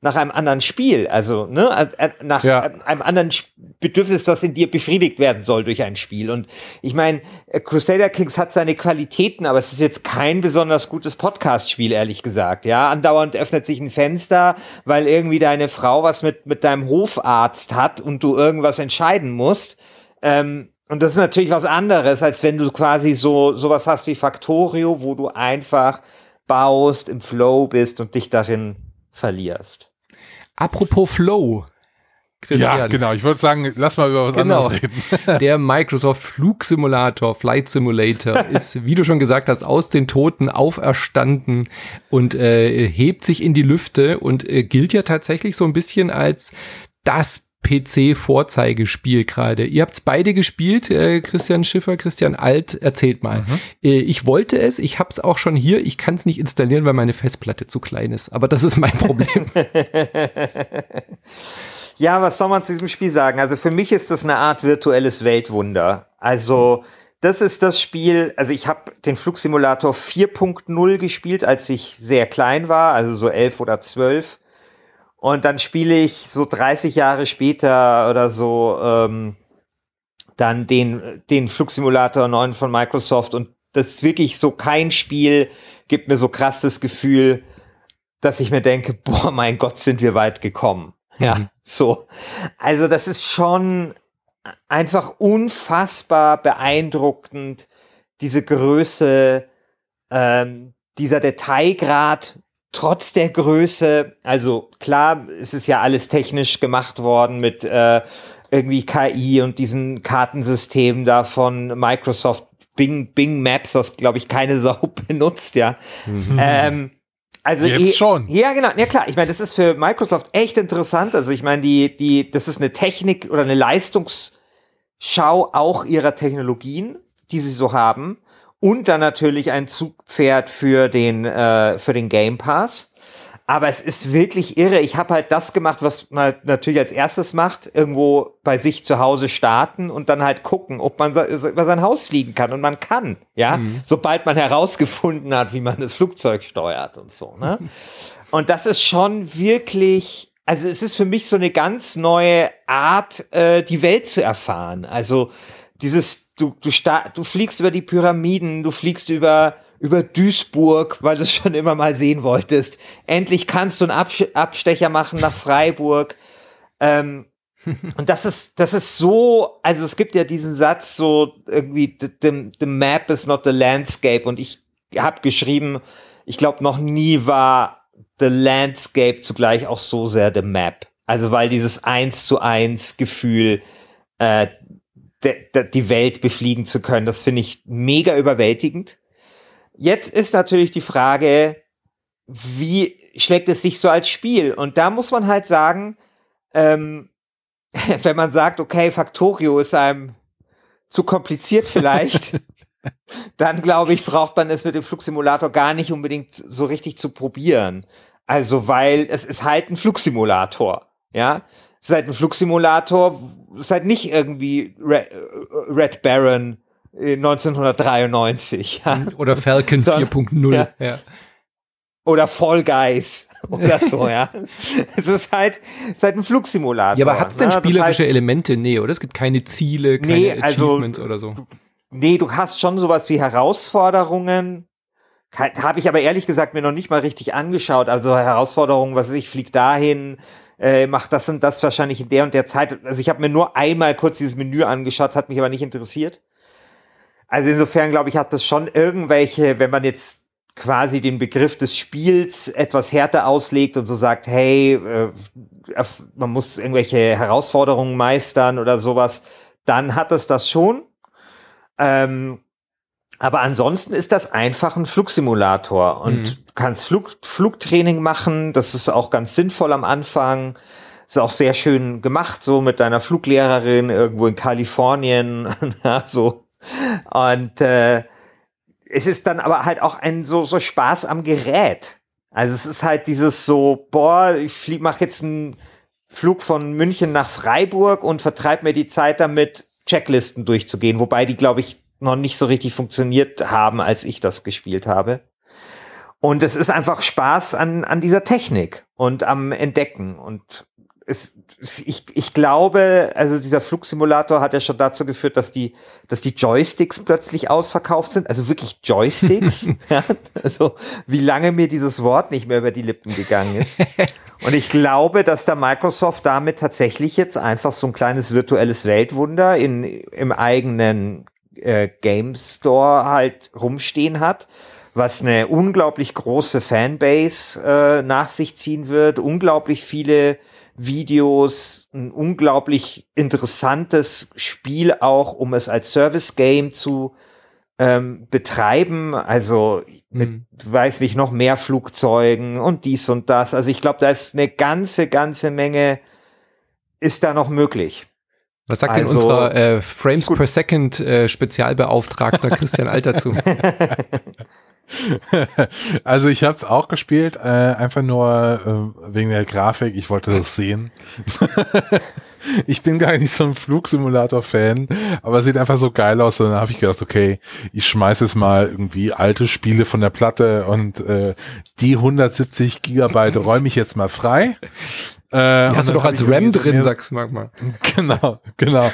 nach einem anderen Spiel, also ne, äh, äh, nach ja. einem anderen Bedürfnis, das in dir befriedigt werden soll durch ein Spiel. Und ich meine, äh, Crusader Kings hat seine Qualitäten, aber es ist jetzt kein besonders gutes Podcast-Spiel, ehrlich gesagt. Ja, andauernd öffnet sich ein Fenster, weil irgendwie deine Frau was mit mit deinem Hofarzt hat und du irgendwas entscheiden musst. Ähm, und das ist natürlich was anderes, als wenn du quasi so sowas hast wie Factorio, wo du einfach baust, im Flow bist und dich darin verlierst. Apropos Flow. Christian. Ja, genau. Ich würde sagen, lass mal über was genau. anderes reden. Der Microsoft Flugsimulator, Flight Simulator, ist, wie du schon gesagt hast, aus den Toten auferstanden und äh, hebt sich in die Lüfte und äh, gilt ja tatsächlich so ein bisschen als das PC-Vorzeigespiel gerade. Ihr habt's beide gespielt, äh, Christian Schiffer, Christian Alt, erzählt mal. Mhm. Äh, ich wollte es, ich hab's auch schon hier, ich kann es nicht installieren, weil meine Festplatte zu klein ist. Aber das ist mein Problem. ja, was soll man zu diesem Spiel sagen? Also für mich ist das eine Art virtuelles Weltwunder. Also das ist das Spiel, also ich habe den Flugsimulator 4.0 gespielt, als ich sehr klein war, also so elf oder zwölf. Und dann spiele ich so 30 Jahre später oder so ähm, dann den, den Flugsimulator 9 von Microsoft und das ist wirklich so kein Spiel gibt mir so krass das Gefühl, dass ich mir denke, boah, mein Gott, sind wir weit gekommen. Ja, mhm. so. Also das ist schon einfach unfassbar beeindruckend, diese Größe, ähm, dieser Detailgrad trotz der Größe. Also klar, es ist ja alles technisch gemacht worden mit äh, irgendwie KI und diesen Kartensystemen da von Microsoft Bing, Bing Maps, was glaube ich keine Sau benutzt, ja. Mhm. Ähm, also jetzt eh, schon. Ja, genau. Ja klar. Ich meine, das ist für Microsoft echt interessant. Also ich meine, die, die, das ist eine Technik oder eine Leistungsschau auch ihrer Technologien, die sie so haben. Und dann natürlich ein Zugpferd für den, äh, für den Game Pass. Aber es ist wirklich irre. Ich habe halt das gemacht, was man natürlich als erstes macht, irgendwo bei sich zu Hause starten und dann halt gucken, ob man über sein Haus fliegen kann. Und man kann, ja, mhm. sobald man herausgefunden hat, wie man das Flugzeug steuert und so. Ne? und das ist schon wirklich, also es ist für mich so eine ganz neue Art, äh, die Welt zu erfahren. Also dieses, du, du, du fliegst über die Pyramiden, du fliegst über über Duisburg, weil du es schon immer mal sehen wolltest. Endlich kannst du einen Abstecher machen nach Freiburg. Ähm, und das ist, das ist so, also es gibt ja diesen Satz so irgendwie, the, the map is not the landscape. Und ich habe geschrieben, ich glaube, noch nie war the landscape zugleich auch so sehr the map. Also weil dieses eins zu eins Gefühl, äh, die Welt befliegen zu können, das finde ich mega überwältigend. Jetzt ist natürlich die Frage, wie schlägt es sich so als Spiel? Und da muss man halt sagen, ähm, wenn man sagt, okay, Factorio ist einem zu kompliziert vielleicht, dann glaube ich, braucht man es mit dem Flugsimulator gar nicht unbedingt so richtig zu probieren. Also, weil es ist halt ein Flugsimulator, ja. Es ist halt ein Flugsimulator, halt nicht irgendwie Red, Red Baron 1993. Ja. Oder Falcon 4.0. Ja. ja. Oder Fall Guys oder so, ja. es ist halt, es ist halt ein Flugsimulator. Ja, aber hat es denn ne? spielerische das heißt, Elemente? Nee, oder? Es gibt keine Ziele, keine nee, also, Achievements oder so. Nee, du hast schon sowas wie Herausforderungen. Habe ich aber ehrlich gesagt mir noch nicht mal richtig angeschaut. Also Herausforderungen, was weiß ich, flieg dahin, äh, mach das und das wahrscheinlich in der und der Zeit. Also ich habe mir nur einmal kurz dieses Menü angeschaut, hat mich aber nicht interessiert. Also insofern glaube ich, hat das schon irgendwelche, wenn man jetzt quasi den Begriff des Spiels etwas härter auslegt und so sagt, hey, äh, man muss irgendwelche Herausforderungen meistern oder sowas, dann hat es das schon. Ähm, aber ansonsten ist das einfach ein Flugsimulator und mhm. kannst Flug, Flugtraining machen. Das ist auch ganz sinnvoll am Anfang. Ist auch sehr schön gemacht, so mit deiner Fluglehrerin irgendwo in Kalifornien. so und äh, es ist dann aber halt auch ein so, so Spaß am Gerät. Also es ist halt dieses so, boah, ich flieg, mach jetzt einen Flug von München nach Freiburg und vertreib mir die Zeit damit, Checklisten durchzugehen, wobei die, glaube ich, noch nicht so richtig funktioniert haben, als ich das gespielt habe. Und es ist einfach Spaß an, an dieser Technik und am Entdecken. Und es, ich, ich glaube, also dieser Flugsimulator hat ja schon dazu geführt, dass die, dass die Joysticks plötzlich ausverkauft sind. Also wirklich Joysticks. ja, also wie lange mir dieses Wort nicht mehr über die Lippen gegangen ist. Und ich glaube, dass da Microsoft damit tatsächlich jetzt einfach so ein kleines virtuelles Weltwunder in, im eigenen äh, Game Store halt rumstehen hat was eine unglaublich große Fanbase äh, nach sich ziehen wird, unglaublich viele Videos, ein unglaublich interessantes Spiel auch, um es als Service Game zu ähm, betreiben. Also mit, mhm. weiß ich noch mehr Flugzeugen und dies und das. Also ich glaube, da ist eine ganze, ganze Menge ist da noch möglich. Was sagt also, denn unser äh, Frames gut. per Second äh, Spezialbeauftragter Christian Alter zu? also ich habe es auch gespielt, äh, einfach nur äh, wegen der Grafik. Ich wollte das sehen. ich bin gar nicht so ein Flugsimulator-Fan, aber es sieht einfach so geil aus. Und dann habe ich gedacht, okay, ich schmeiß jetzt mal irgendwie alte Spiele von der Platte und äh, die 170 Gigabyte räume ich jetzt mal frei. Äh, hast du doch als RAM drin, sagst du manchmal. Genau, genau.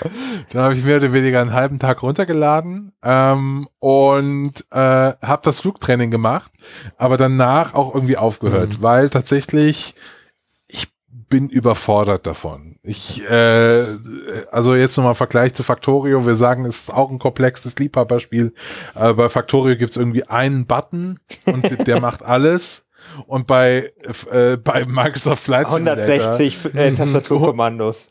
Dann habe ich mehr oder weniger einen halben Tag runtergeladen ähm, und äh, habe das Flugtraining gemacht, aber danach auch irgendwie aufgehört, mhm. weil tatsächlich ich bin überfordert davon. Ich, äh, also jetzt nochmal Vergleich zu Factorio. Wir sagen, es ist auch ein komplexes Liebhaberspiel. Aber bei Factorio gibt's irgendwie einen Button und der macht alles. Und bei, äh, bei Microsoft Flight Simulator 160 äh, Tastaturkommandos.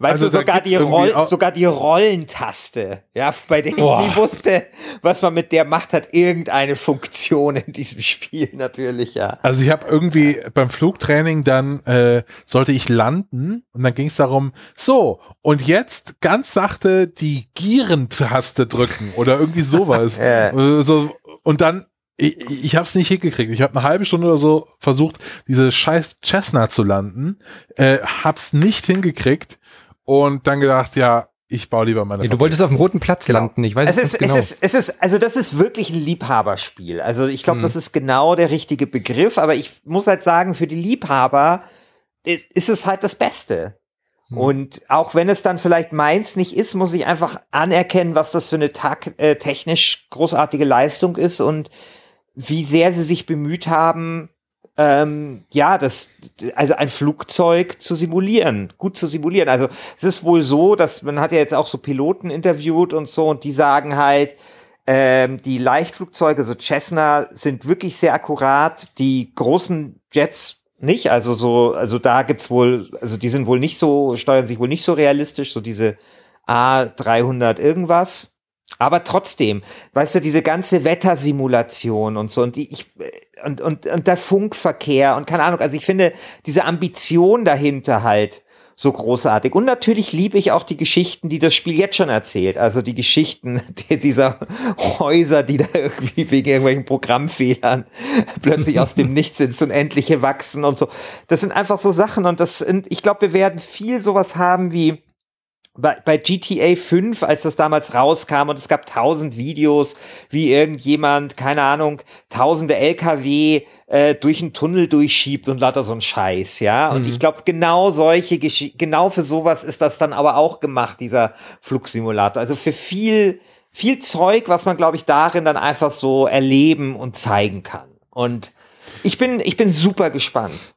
Weißt also du, sogar die, Roll, sogar die Rollentaste, ja, bei der ich Boah. nie wusste, was man mit der macht, hat irgendeine Funktion in diesem Spiel natürlich, ja. Also ich habe irgendwie beim Flugtraining dann äh, sollte ich landen und dann ging es darum, so, und jetzt ganz sachte die Gierentaste drücken oder irgendwie sowas. ja. so, und dann ich, ich habe es nicht hingekriegt. Ich habe eine halbe Stunde oder so versucht, diese scheiß Cessna zu landen, äh, hab's nicht hingekriegt und dann gedacht, ja, ich baue lieber meine. Ja, du wolltest auf dem roten Platz genau. landen. Ich weiß es ist, genau. Es ist, es ist, also das ist wirklich ein Liebhaberspiel. Also ich glaube, hm. das ist genau der richtige Begriff. Aber ich muss halt sagen, für die Liebhaber ist, ist es halt das Beste. Hm. Und auch wenn es dann vielleicht meins nicht ist, muss ich einfach anerkennen, was das für eine äh, technisch großartige Leistung ist und wie sehr sie sich bemüht haben, ähm, ja, das, also ein Flugzeug zu simulieren, gut zu simulieren. Also es ist wohl so, dass man hat ja jetzt auch so Piloten interviewt und so und die sagen halt, ähm, die Leichtflugzeuge, so Cessna, sind wirklich sehr akkurat. Die großen Jets nicht. Also so, also da gibt's wohl, also die sind wohl nicht so, steuern sich wohl nicht so realistisch, so diese A300 irgendwas. Aber trotzdem, weißt du, diese ganze Wettersimulation und so und die, ich, und, und, und der Funkverkehr und keine Ahnung, also ich finde diese Ambition dahinter halt so großartig. Und natürlich liebe ich auch die Geschichten, die das Spiel jetzt schon erzählt. Also die Geschichten dieser Häuser, die da irgendwie wegen irgendwelchen Programmfehlern plötzlich aus dem Nichts ins Unendliche wachsen und so. Das sind einfach so Sachen und das sind, ich glaube, wir werden viel sowas haben wie bei, bei GTA 5, als das damals rauskam und es gab tausend Videos, wie irgendjemand, keine Ahnung, tausende LKW äh, durch einen Tunnel durchschiebt und lauter so ein Scheiß, ja. Und mhm. ich glaube, genau solche Gesch genau für sowas ist das dann aber auch gemacht, dieser Flugsimulator. Also für viel, viel Zeug, was man, glaube ich, darin dann einfach so erleben und zeigen kann. Und ich bin, ich bin super gespannt.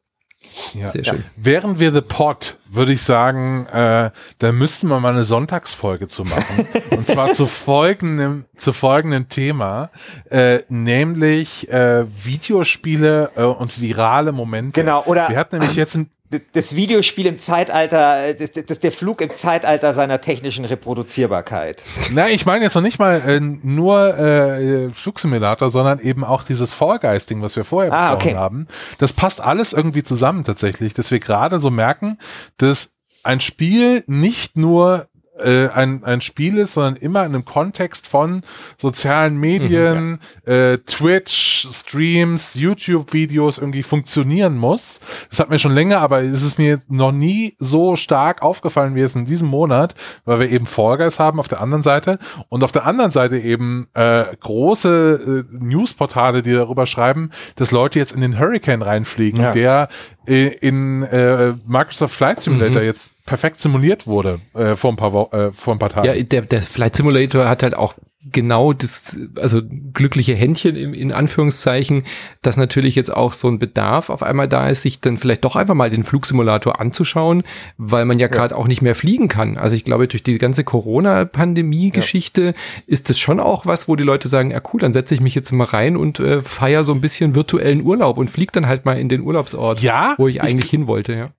Ja. Sehr schön. Während wir The Pod, würde ich sagen, äh, da müssten wir mal eine Sonntagsfolge zu machen. und zwar zu folgendem, zu folgendem Thema, äh, nämlich äh, Videospiele äh, und virale Momente. Genau, oder wir hatten nämlich jetzt ein das Videospiel im Zeitalter, äh, das, das, der Flug im Zeitalter seiner technischen Reproduzierbarkeit. Na, ich meine jetzt noch nicht mal äh, nur äh, Flugsimulator, sondern eben auch dieses Fall was wir vorher ah, besprochen okay. haben. Das passt alles irgendwie zusammen tatsächlich, dass wir gerade so merken, dass ein Spiel nicht nur äh, ein, ein Spiel ist, sondern immer in einem Kontext von sozialen Medien, mhm, ja. äh, Twitch, Streams, YouTube-Videos irgendwie funktionieren muss. Das hat mir schon länger, aber es ist mir noch nie so stark aufgefallen wie es in diesem Monat, weil wir eben Fall Guys haben auf der anderen Seite und auf der anderen Seite eben äh, große äh, Newsportale, die darüber schreiben, dass Leute jetzt in den Hurricane reinfliegen, ja. der äh, in äh, Microsoft Flight Simulator mhm. jetzt perfekt simuliert wurde äh, vor, ein paar äh, vor ein paar Tagen. Ja, der, der Flight Simulator hat halt auch genau das, also glückliche Händchen in, in Anführungszeichen, dass natürlich jetzt auch so ein Bedarf auf einmal da ist, sich dann vielleicht doch einfach mal den Flugsimulator anzuschauen, weil man ja, ja. gerade auch nicht mehr fliegen kann. Also ich glaube, durch die ganze Corona-Pandemie-Geschichte ja. ist das schon auch was, wo die Leute sagen, ja cool, dann setze ich mich jetzt mal rein und äh, feier so ein bisschen virtuellen Urlaub und fliege dann halt mal in den Urlaubsort, ja, wo ich eigentlich ich, hin wollte, ja.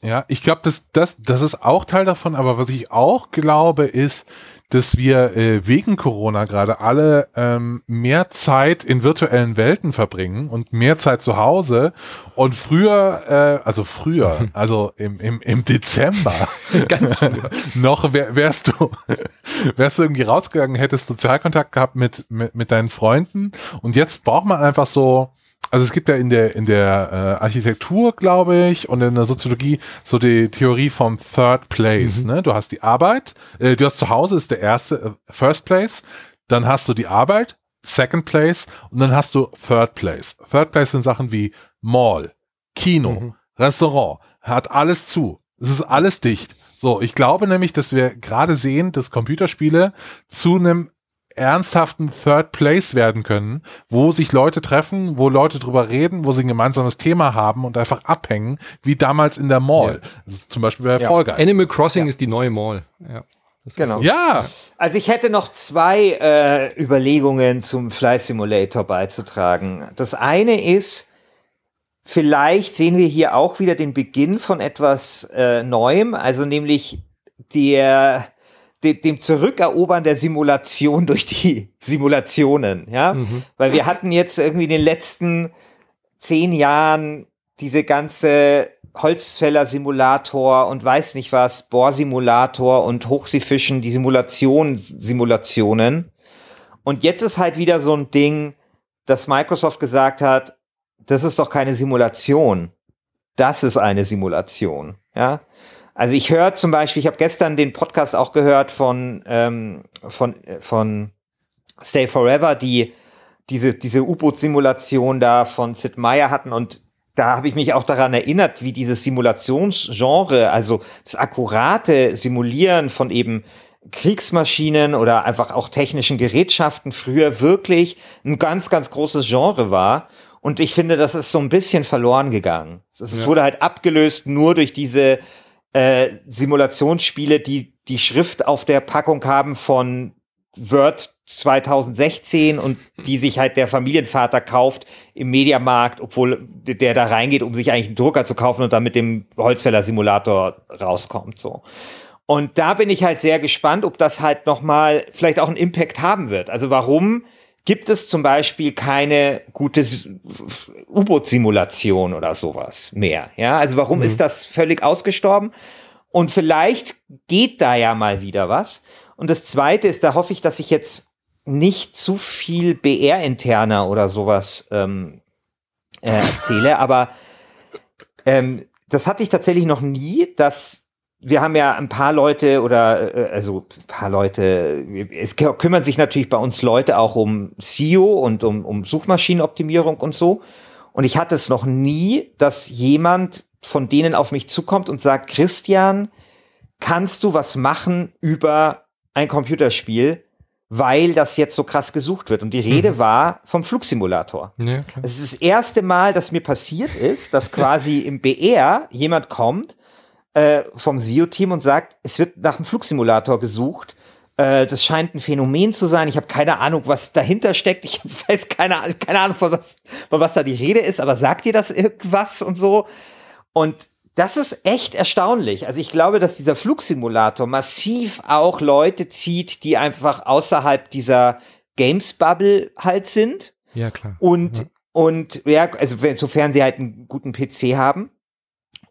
Ja, ich glaube, das, das, das ist auch Teil davon, aber was ich auch glaube, ist, dass wir äh, wegen Corona gerade alle ähm, mehr Zeit in virtuellen Welten verbringen und mehr Zeit zu Hause. Und früher, äh, also früher, also im, im, im Dezember, ganz früher, noch wär, wärst du, wärst du irgendwie rausgegangen, hättest Sozialkontakt gehabt mit, mit, mit deinen Freunden. Und jetzt braucht man einfach so also es gibt ja in der in der äh, Architektur, glaube ich, und in der Soziologie so die Theorie vom Third Place. Mhm. Ne? Du hast die Arbeit, äh, du hast zu Hause ist der erste äh, First Place, dann hast du die Arbeit, Second Place und dann hast du Third Place. Third Place sind Sachen wie Mall, Kino, mhm. Restaurant, hat alles zu. Es ist alles dicht. So, ich glaube nämlich, dass wir gerade sehen, dass Computerspiele zu einem ernsthaften Third Place werden können, wo sich Leute treffen, wo Leute drüber reden, wo sie ein gemeinsames Thema haben und einfach abhängen, wie damals in der Mall. Ja. Das ist zum Beispiel bei ja. Fall Guys. Animal Crossing ja. ist die neue Mall. Ja. Genau. So. Ja. Also ich hätte noch zwei äh, Überlegungen zum Fly Simulator beizutragen. Das eine ist, vielleicht sehen wir hier auch wieder den Beginn von etwas äh, Neuem, also nämlich der dem Zurückerobern der Simulation durch die Simulationen, ja, mhm. weil wir hatten jetzt irgendwie in den letzten zehn Jahren diese ganze Holzfäller-Simulator und weiß nicht was, Bohrsimulator und Hochseefischen, die Simulation, Simulationen. Und jetzt ist halt wieder so ein Ding, dass Microsoft gesagt hat, das ist doch keine Simulation. Das ist eine Simulation, ja. Also ich höre zum Beispiel, ich habe gestern den Podcast auch gehört von, ähm, von, von Stay Forever, die diese, diese U-Boot-Simulation da von Sid Meier hatten und da habe ich mich auch daran erinnert, wie dieses Simulationsgenre, also das akkurate Simulieren von eben Kriegsmaschinen oder einfach auch technischen Gerätschaften früher wirklich ein ganz, ganz großes Genre war. Und ich finde, das ist so ein bisschen verloren gegangen. Es ja. wurde halt abgelöst nur durch diese äh, Simulationsspiele, die die Schrift auf der Packung haben von Word 2016 und die sich halt der Familienvater kauft im Mediamarkt, obwohl der da reingeht, um sich eigentlich einen Drucker zu kaufen und dann mit dem Holzfäller Simulator rauskommt, so. Und da bin ich halt sehr gespannt, ob das halt nochmal vielleicht auch einen Impact haben wird. Also warum gibt es zum Beispiel keine gute U-Boot-Simulation oder sowas mehr. Ja, also warum mhm. ist das völlig ausgestorben? Und vielleicht geht da ja mal wieder was. Und das zweite ist, da hoffe ich, dass ich jetzt nicht zu viel BR-interner oder sowas ähm, äh, erzähle, aber ähm, das hatte ich tatsächlich noch nie, dass wir haben ja ein paar Leute oder äh, also ein paar Leute, es kümmern sich natürlich bei uns Leute auch um SEO und um, um Suchmaschinenoptimierung und so. Und ich hatte es noch nie, dass jemand von denen auf mich zukommt und sagt, Christian, kannst du was machen über ein Computerspiel, weil das jetzt so krass gesucht wird. Und die Rede mhm. war vom Flugsimulator. Ja, es ist das erste Mal, dass mir passiert ist, dass quasi im BR jemand kommt äh, vom SEO-Team und sagt, es wird nach einem Flugsimulator gesucht. Äh, das scheint ein Phänomen zu sein. Ich habe keine Ahnung, was dahinter steckt. Ich weiß keine, keine Ahnung, von was, von was da die Rede ist, aber sagt ihr das irgendwas und so? Und das ist echt erstaunlich. Also ich glaube, dass dieser Flugsimulator massiv auch Leute zieht, die einfach außerhalb dieser Games-Bubble halt sind. Ja, klar. Und, ja. und ja, also sofern sie halt einen guten PC haben.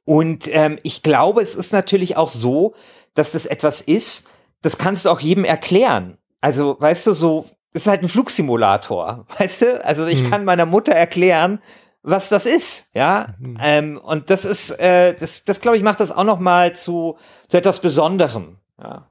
Und ähm, ich glaube, es ist natürlich auch so, dass das etwas ist, das kannst du auch jedem erklären. Also, weißt du, so, es ist halt ein Flugsimulator, weißt du? Also ich hm. kann meiner Mutter erklären, was das ist, ja. Hm. Ähm, und das ist, äh, das, das glaube ich, macht das auch noch mal zu, zu etwas Besonderem. Ja.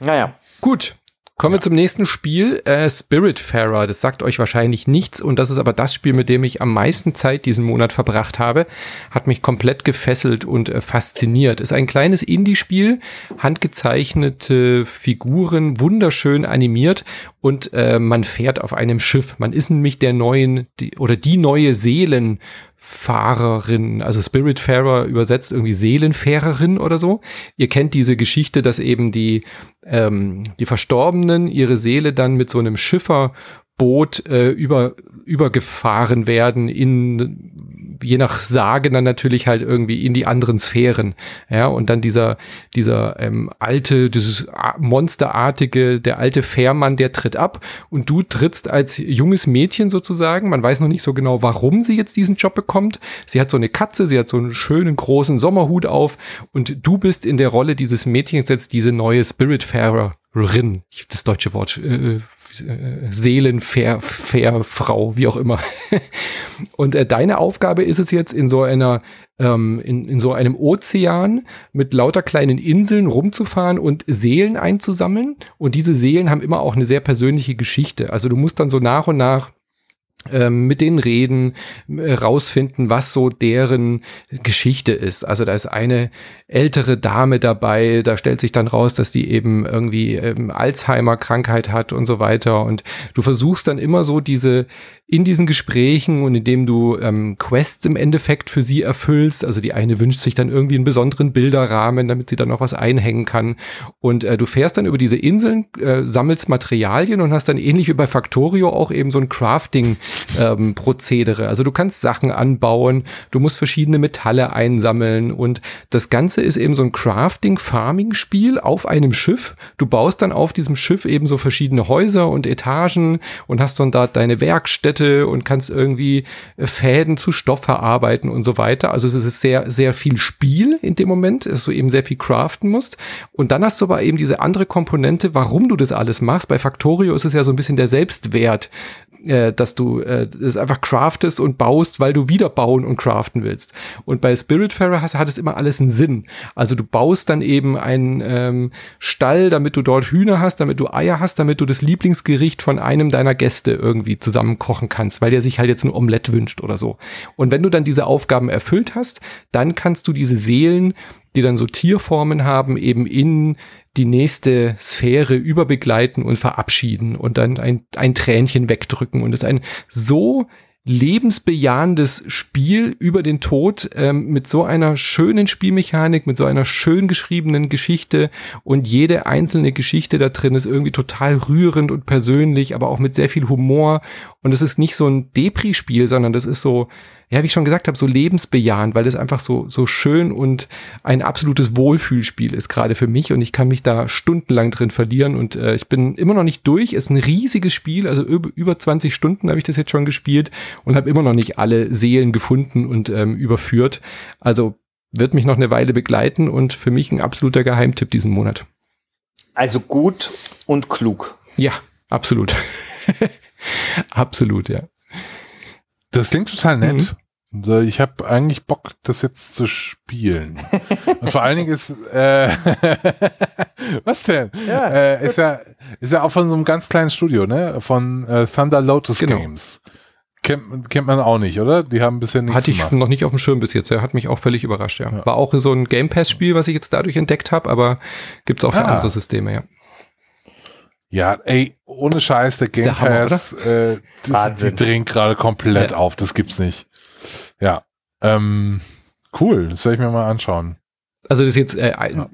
Naja. Gut, Kommen wir zum nächsten Spiel, äh, Spiritfarer. Das sagt euch wahrscheinlich nichts und das ist aber das Spiel, mit dem ich am meisten Zeit diesen Monat verbracht habe. Hat mich komplett gefesselt und äh, fasziniert. Ist ein kleines Indie-Spiel, handgezeichnete Figuren, wunderschön animiert und äh, man fährt auf einem Schiff. Man ist nämlich der neuen die, oder die neue Seelen Fahrerin, also Spiritfarer übersetzt irgendwie Seelenfahrerin oder so. Ihr kennt diese Geschichte, dass eben die, ähm, die Verstorbenen ihre Seele dann mit so einem Schifferboot äh, über, übergefahren werden in je nach Sage dann natürlich halt irgendwie in die anderen Sphären. Ja, und dann dieser, dieser ähm, alte, dieses monsterartige, der alte Fährmann, der tritt ab und du trittst als junges Mädchen sozusagen, man weiß noch nicht so genau, warum sie jetzt diesen Job bekommt. Sie hat so eine Katze, sie hat so einen schönen großen Sommerhut auf und du bist in der Rolle dieses Mädchens jetzt diese neue Spiritfarerin. Ich, das deutsche Wort äh, äh, Seelenfrau, wie auch immer. und äh, deine Aufgabe ist es jetzt in so einer ähm, in, in so einem Ozean mit lauter kleinen Inseln rumzufahren und Seelen einzusammeln. Und diese Seelen haben immer auch eine sehr persönliche Geschichte. Also du musst dann so nach und nach mit denen reden, äh, rausfinden, was so deren Geschichte ist. Also da ist eine ältere Dame dabei, da stellt sich dann raus, dass die eben irgendwie ähm, Alzheimer-Krankheit hat und so weiter. Und du versuchst dann immer so diese, in diesen Gesprächen und indem du ähm, Quests im Endeffekt für sie erfüllst. Also die eine wünscht sich dann irgendwie einen besonderen Bilderrahmen, damit sie dann noch was einhängen kann. Und äh, du fährst dann über diese Inseln, äh, sammelst Materialien und hast dann ähnlich wie bei Factorio auch eben so ein Crafting-Prozedere. Ähm, also du kannst Sachen anbauen, du musst verschiedene Metalle einsammeln und das Ganze ist eben so ein Crafting-Farming-Spiel auf einem Schiff. Du baust dann auf diesem Schiff eben so verschiedene Häuser und Etagen und hast dann da deine Werkstätte und kannst irgendwie äh, Fäden zu Stoff verarbeiten und so weiter. Also es ist sehr, sehr viel Spiel in dem Moment, dass du eben sehr viel craften musst. Und dann hast du aber eben diese andere Komponente, warum du das alles machst. Bei Factorio ist es ja so ein bisschen der Selbstwert, äh, dass du äh, es einfach craftest und baust, weil du wieder bauen und craften willst. Und bei Spiritfarer hat, hat es immer alles einen Sinn. Also du baust dann eben einen ähm, Stall, damit du dort Hühner hast, damit du Eier hast, damit du das Lieblingsgericht von einem deiner Gäste irgendwie zusammen kochen kannst, weil der sich halt jetzt ein Omelett wünscht oder so. Und wenn du dann diese Aufgaben erfüllt hast, dann kannst du diese Seelen die dann so Tierformen haben, eben in die nächste Sphäre überbegleiten und verabschieden und dann ein, ein Tränchen wegdrücken. Und es ist ein so lebensbejahendes Spiel über den Tod ähm, mit so einer schönen Spielmechanik, mit so einer schön geschriebenen Geschichte und jede einzelne Geschichte da drin ist irgendwie total rührend und persönlich, aber auch mit sehr viel Humor und es ist nicht so ein Depri-Spiel, sondern das ist so, ja, wie ich schon gesagt habe, so lebensbejahend, weil es einfach so, so schön und ein absolutes Wohlfühlspiel ist, gerade für mich. Und ich kann mich da stundenlang drin verlieren. Und äh, ich bin immer noch nicht durch. Es ist ein riesiges Spiel, also über, über 20 Stunden habe ich das jetzt schon gespielt und habe immer noch nicht alle Seelen gefunden und ähm, überführt. Also wird mich noch eine Weile begleiten und für mich ein absoluter Geheimtipp diesen Monat. Also gut und klug. Ja, absolut. Absolut, ja. Das klingt total nett. Mhm. Ich habe eigentlich Bock, das jetzt zu spielen. Und vor allen Dingen ist, äh, was denn? Ja, äh, ist, ja, ist ja auch von so einem ganz kleinen Studio, ne? Von äh, Thunder Lotus genau. Games. Kennt, kennt man auch nicht, oder? Die haben bisher nichts Hatte ich gemacht. noch nicht auf dem Schirm bis jetzt. Er hat mich auch völlig überrascht, ja. ja. War auch so ein Game Pass-Spiel, was ich jetzt dadurch entdeckt habe, aber gibt's auch für ah. andere Systeme, ja. Ja, ey, ohne Scheiß, der Game der Pass, Hammer, äh, das, die drehen gerade komplett ja. auf, das gibt's nicht. Ja, ähm, cool, das werde ich mir mal anschauen. Also das ist jetzt äh, ja.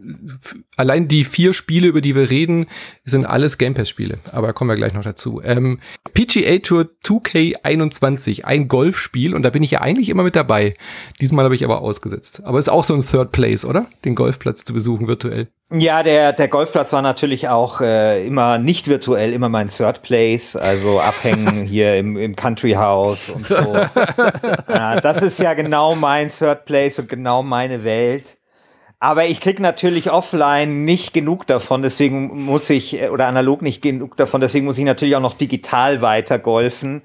allein die vier Spiele, über die wir reden, sind alles Game Pass Spiele. Aber kommen wir gleich noch dazu. Ähm, PGA Tour 2K21, ein Golfspiel und da bin ich ja eigentlich immer mit dabei. Diesmal habe ich aber ausgesetzt. Aber ist auch so ein Third Place, oder? Den Golfplatz zu besuchen virtuell. Ja, der der Golfplatz war natürlich auch äh, immer nicht virtuell, immer mein Third Place, also abhängen hier im, im Country House und so. ja, das ist ja genau mein Third Place und genau meine Welt. Aber ich krieg natürlich offline nicht genug davon, deswegen muss ich, äh, oder analog nicht genug davon, deswegen muss ich natürlich auch noch digital weiter golfen.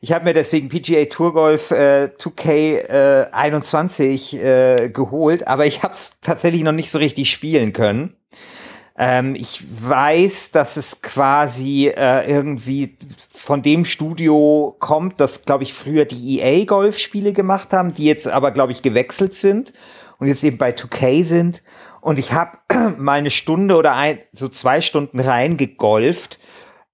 Ich habe mir deswegen PGA Tour Golf äh, 2K äh, 21 äh, geholt, aber ich habe es tatsächlich noch nicht so richtig spielen können. Ähm, ich weiß, dass es quasi äh, irgendwie von dem Studio kommt, das, glaube ich, früher die EA-Golfspiele gemacht haben, die jetzt aber, glaube ich, gewechselt sind und jetzt eben bei 2K sind. Und ich habe mal eine Stunde oder ein, so zwei Stunden reingegolft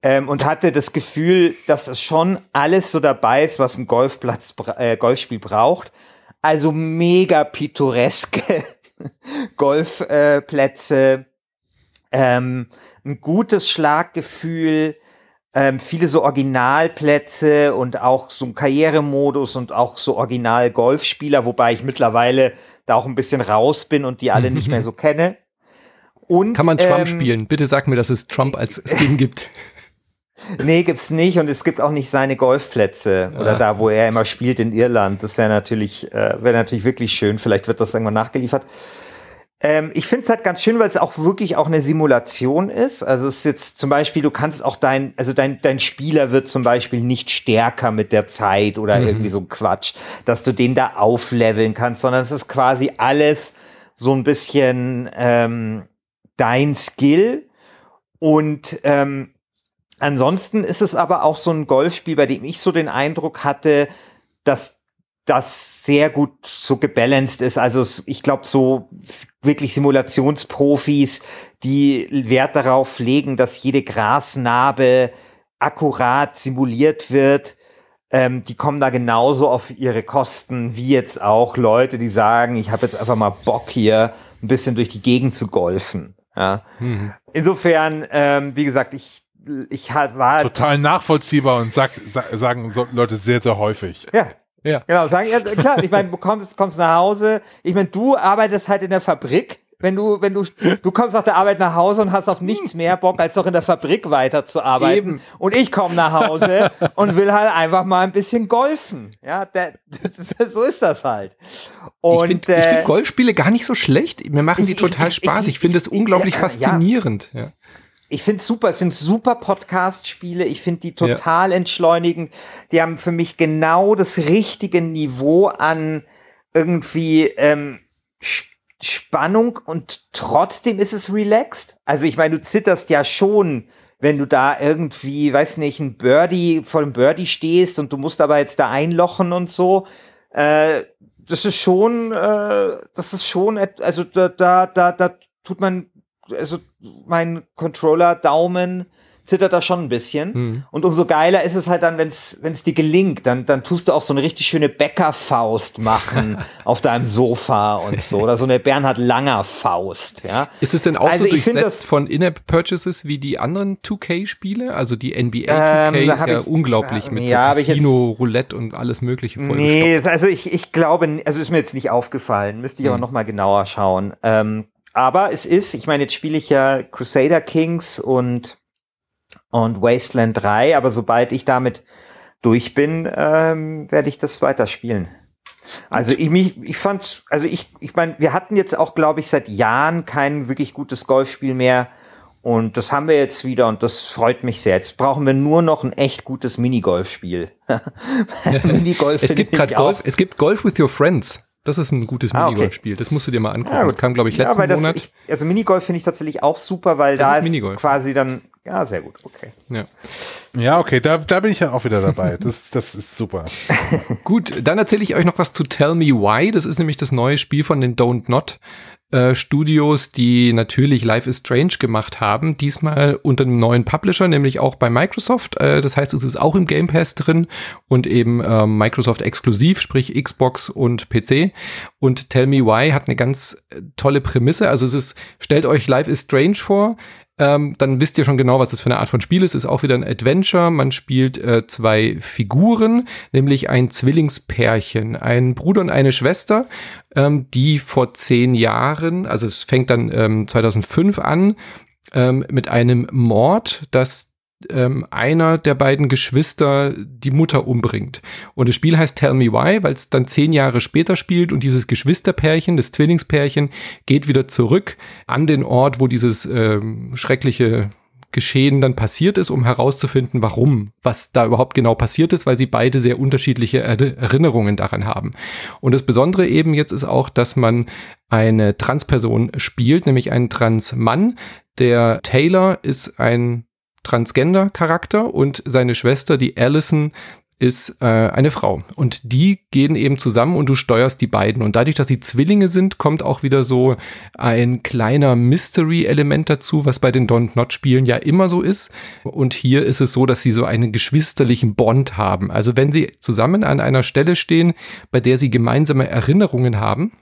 ähm, und hatte das Gefühl, dass es schon alles so dabei ist, was ein Golfplatz, äh, Golfspiel braucht. Also mega pittoreske Golfplätze, äh, ähm, ein gutes Schlaggefühl, ähm, viele so Originalplätze und auch so ein Karrieremodus und auch so Original-Golfspieler, wobei ich mittlerweile da auch ein bisschen raus bin und die alle nicht mehr so kenne. Und, Kann man Trump ähm, spielen? Bitte sag mir, dass es Trump als Skin gibt. Nee, gibt's nicht und es gibt auch nicht seine Golfplätze oder ah. da, wo er immer spielt in Irland. Das wäre natürlich, äh, wäre natürlich wirklich schön. Vielleicht wird das irgendwann nachgeliefert. Ähm, ich finde es halt ganz schön, weil es auch wirklich auch eine Simulation ist. Also es ist jetzt zum Beispiel, du kannst auch dein, also dein, dein Spieler wird zum Beispiel nicht stärker mit der Zeit oder mhm. irgendwie so Quatsch, dass du den da aufleveln kannst, sondern es ist quasi alles so ein bisschen ähm, dein Skill. Und ähm, ansonsten ist es aber auch so ein Golfspiel, bei dem ich so den Eindruck hatte, dass das sehr gut so gebalanced ist. Also ich glaube, so wirklich Simulationsprofis, die Wert darauf legen, dass jede Grasnarbe akkurat simuliert wird, ähm, die kommen da genauso auf ihre Kosten wie jetzt auch Leute, die sagen, ich habe jetzt einfach mal Bock hier ein bisschen durch die Gegend zu golfen. Ja. Mhm. Insofern, ähm, wie gesagt, ich ich halt war total nachvollziehbar und sagt, sagen Leute sehr sehr häufig. Ja, ja. Genau, sagen, ja, klar, ich meine, du kommst, kommst nach Hause. Ich meine, du arbeitest halt in der Fabrik. Wenn du, wenn du, du kommst nach der Arbeit nach Hause und hast auf nichts mehr Bock, als noch in der Fabrik weiterzuarbeiten. Eben. Und ich komme nach Hause und will halt einfach mal ein bisschen golfen. Ja, der, das, so ist das halt. Und, ich finde äh, find Golfspiele gar nicht so schlecht. Mir machen die ich, total Spaß. Ich, ich finde es unglaublich ja, faszinierend. Ja. Ich finde super, es sind super Podcast-Spiele. Ich finde die total ja. entschleunigend. Die haben für mich genau das richtige Niveau an irgendwie ähm, Spannung und trotzdem ist es relaxed. Also ich meine, du zitterst ja schon, wenn du da irgendwie, weiß nicht, ein Birdie vor dem Birdie stehst und du musst aber jetzt da einlochen und so. Äh, das ist schon, äh, das ist schon, also da, da, da, da tut man also mein Controller-Daumen zittert da schon ein bisschen. Mhm. Und umso geiler ist es halt dann, wenn es dir gelingt, dann, dann tust du auch so eine richtig schöne Bäckerfaust machen auf deinem Sofa und so. Oder so eine Bernhard Langer Faust, ja. Ist es denn auch also so durchsetzt das, von In-App-Purchases wie die anderen 2K-Spiele? Also die NBA 2K ähm, ist ja ich, unglaublich äh, mit ja, so Casino, jetzt, Roulette und alles mögliche voll Nee, also ich, ich glaube, also ist mir jetzt nicht aufgefallen. Müsste ich mhm. aber noch mal genauer schauen. Ähm, aber es ist, ich meine, jetzt spiele ich ja Crusader Kings und, und Wasteland 3, aber sobald ich damit durch bin, ähm, werde ich das weiterspielen. Also ich mich, ich fand, also ich, ich meine, wir hatten jetzt auch, glaube ich, seit Jahren kein wirklich gutes Golfspiel mehr. Und das haben wir jetzt wieder und das freut mich sehr. Jetzt brauchen wir nur noch ein echt gutes Minigolfspiel. Minigolf es gibt gerade Golf, es gibt Golf with your friends. Das ist ein gutes ah, Minigolf-Spiel. Das musst du dir mal angucken. Ja, das kam, glaube ich, letzten ja, Monat. Ich, also Minigolf finde ich tatsächlich auch super, weil das da ist, Minigolf. quasi dann, ja, sehr gut, okay. Ja, ja okay, da, da bin ich dann auch wieder dabei. Das, das ist super. gut, dann erzähle ich euch noch was zu Tell Me Why. Das ist nämlich das neue Spiel von den Don't Not äh, Studios, die natürlich Life is Strange gemacht haben, diesmal unter einem neuen Publisher, nämlich auch bei Microsoft. Äh, das heißt, es ist auch im Game Pass drin und eben äh, Microsoft exklusiv, sprich Xbox und PC. Und Tell Me Why hat eine ganz äh, tolle Prämisse. Also es ist, stellt euch Life is Strange vor ähm, dann wisst ihr schon genau, was das für eine Art von Spiel ist. Ist auch wieder ein Adventure. Man spielt äh, zwei Figuren, nämlich ein Zwillingspärchen, ein Bruder und eine Schwester, ähm, die vor zehn Jahren, also es fängt dann ähm, 2005 an, ähm, mit einem Mord, das ähm, einer der beiden Geschwister die Mutter umbringt. Und das Spiel heißt Tell Me Why, weil es dann zehn Jahre später spielt und dieses Geschwisterpärchen, das Zwillingspärchen, geht wieder zurück an den Ort, wo dieses ähm, schreckliche Geschehen dann passiert ist, um herauszufinden, warum, was da überhaupt genau passiert ist, weil sie beide sehr unterschiedliche Erinnerungen daran haben. Und das Besondere eben jetzt ist auch, dass man eine Transperson spielt, nämlich einen Transmann. Der Taylor ist ein Transgender-Charakter und seine Schwester, die Allison, ist äh, eine Frau. Und die gehen eben zusammen und du steuerst die beiden. Und dadurch, dass sie Zwillinge sind, kommt auch wieder so ein kleiner Mystery-Element dazu, was bei den Don't Not-Spielen ja immer so ist. Und hier ist es so, dass sie so einen geschwisterlichen Bond haben. Also wenn sie zusammen an einer Stelle stehen, bei der sie gemeinsame Erinnerungen haben,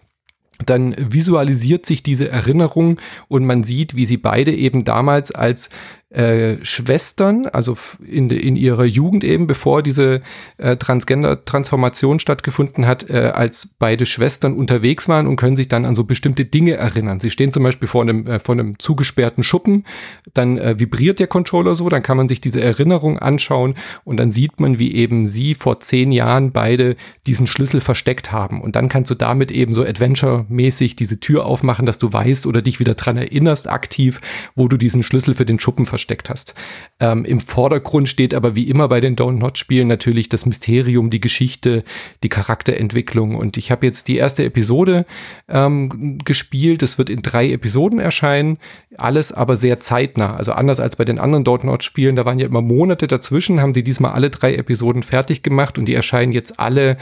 dann visualisiert sich diese Erinnerung und man sieht, wie sie beide eben damals als äh, Schwestern, also in, in ihrer Jugend eben, bevor diese äh, Transgender-Transformation stattgefunden hat, äh, als beide Schwestern unterwegs waren und können sich dann an so bestimmte Dinge erinnern. Sie stehen zum Beispiel vor einem, äh, vor einem zugesperrten Schuppen, dann äh, vibriert der Controller so, dann kann man sich diese Erinnerung anschauen und dann sieht man, wie eben sie vor zehn Jahren beide diesen Schlüssel versteckt haben. Und dann kannst du damit eben so Adventure-mäßig diese Tür aufmachen, dass du weißt oder dich wieder dran erinnerst aktiv, wo du diesen Schlüssel für den Schuppen versteckt hast. Ähm, Im Vordergrund steht aber wie immer bei den Don't Not Spielen natürlich das Mysterium, die Geschichte, die Charakterentwicklung. Und ich habe jetzt die erste Episode ähm, gespielt. Es wird in drei Episoden erscheinen. Alles aber sehr zeitnah. Also anders als bei den anderen Don't Not Spielen. Da waren ja immer Monate dazwischen. Haben sie diesmal alle drei Episoden fertig gemacht und die erscheinen jetzt alle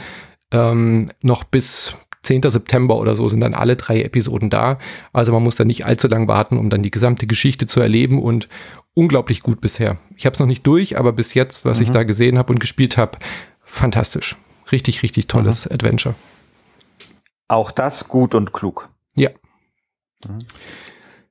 ähm, noch bis 10. September oder so sind dann alle drei Episoden da. Also man muss da nicht allzu lang warten, um dann die gesamte Geschichte zu erleben und unglaublich gut bisher. Ich habe es noch nicht durch, aber bis jetzt, was mhm. ich da gesehen habe und gespielt habe, fantastisch. Richtig, richtig tolles mhm. Adventure. Auch das gut und klug. Ja. Mhm.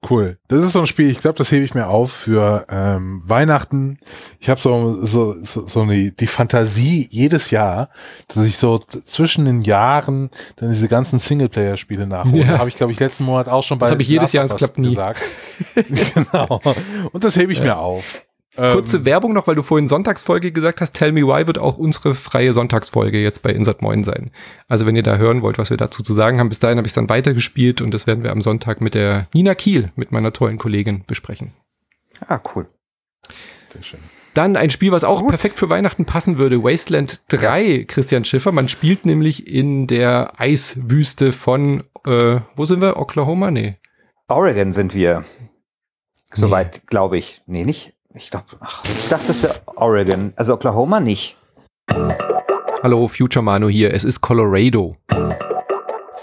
Cool. Das ist so ein Spiel, ich glaube, das hebe ich mir auf für ähm, Weihnachten. Ich habe so, so, so, so eine, die Fantasie jedes Jahr, dass ich so zwischen den Jahren dann diese ganzen Singleplayer-Spiele nachhole. Ja. Habe ich, glaube ich, letzten Monat auch schon bei Das habe ich jedes Jahr, es klappt nie. Gesagt. genau. Und das hebe ich ja. mir auf. Kurze ähm, Werbung noch, weil du vorhin Sonntagsfolge gesagt hast. Tell Me Why wird auch unsere freie Sonntagsfolge jetzt bei Insert Moin sein. Also wenn ihr da hören wollt, was wir dazu zu sagen haben, bis dahin habe ich es dann weitergespielt und das werden wir am Sonntag mit der Nina Kiel, mit meiner tollen Kollegin, besprechen. Ah, cool. Sehr schön. Dann ein Spiel, was auch Gut. perfekt für Weihnachten passen würde. Wasteland 3, Christian Schiffer. Man spielt nämlich in der Eiswüste von, äh, wo sind wir? Oklahoma? Nee. Oregon sind wir. Soweit, nee. glaube ich. Nee, nicht. Ich glaube, ich dachte, das wäre Oregon. Also Oklahoma nicht. Hallo, Future Manu hier. Es ist Colorado.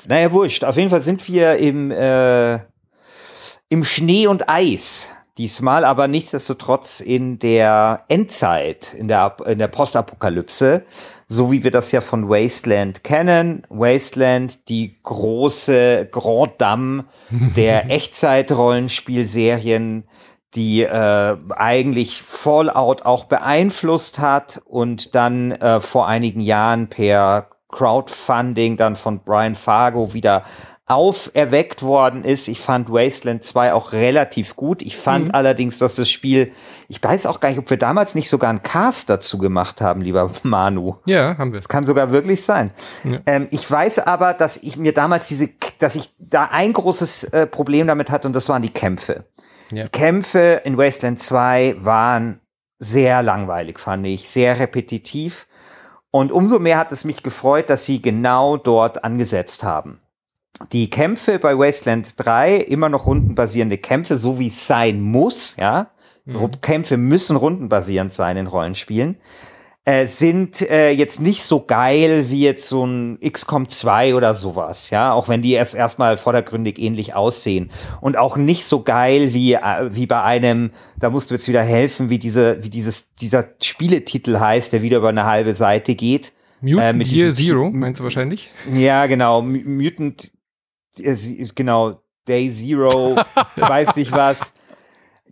Naja, wurscht. Auf jeden Fall sind wir im, äh, im Schnee und Eis. Diesmal aber nichtsdestotrotz in der Endzeit, in der, in der Postapokalypse, so wie wir das ja von Wasteland kennen. Wasteland, die große Grand Dame der Echtzeit-Rollenspielserien, die äh, eigentlich Fallout auch beeinflusst hat und dann äh, vor einigen Jahren per Crowdfunding dann von Brian Fargo wieder auferweckt worden ist. Ich fand Wasteland 2 auch relativ gut. Ich fand mhm. allerdings, dass das Spiel, ich weiß auch gar nicht, ob wir damals nicht sogar einen Cast dazu gemacht haben, lieber Manu. Ja, haben wir. Das kann sogar wirklich sein. Ja. Ähm, ich weiß aber, dass ich mir damals diese, dass ich da ein großes äh, Problem damit hatte und das waren die Kämpfe. Ja. Die Kämpfe in Wasteland 2 waren sehr langweilig, fand ich, sehr repetitiv. Und umso mehr hat es mich gefreut, dass sie genau dort angesetzt haben. Die Kämpfe bei Wasteland 3, immer noch rundenbasierende Kämpfe, so wie es sein muss, ja. Mhm. Kämpfe müssen rundenbasierend sein in Rollenspielen äh, sind äh, jetzt nicht so geil wie jetzt so ein XCOM 2 oder sowas, ja, auch wenn die erst erstmal vordergründig ähnlich aussehen und auch nicht so geil wie äh, wie bei einem, da musst du jetzt wieder helfen, wie diese wie dieses dieser Spieletitel heißt, der wieder über eine halbe Seite geht. Mutant äh, Year Zero meinst du wahrscheinlich? Ja, genau, Mutant äh, genau Day Zero, weiß nicht was.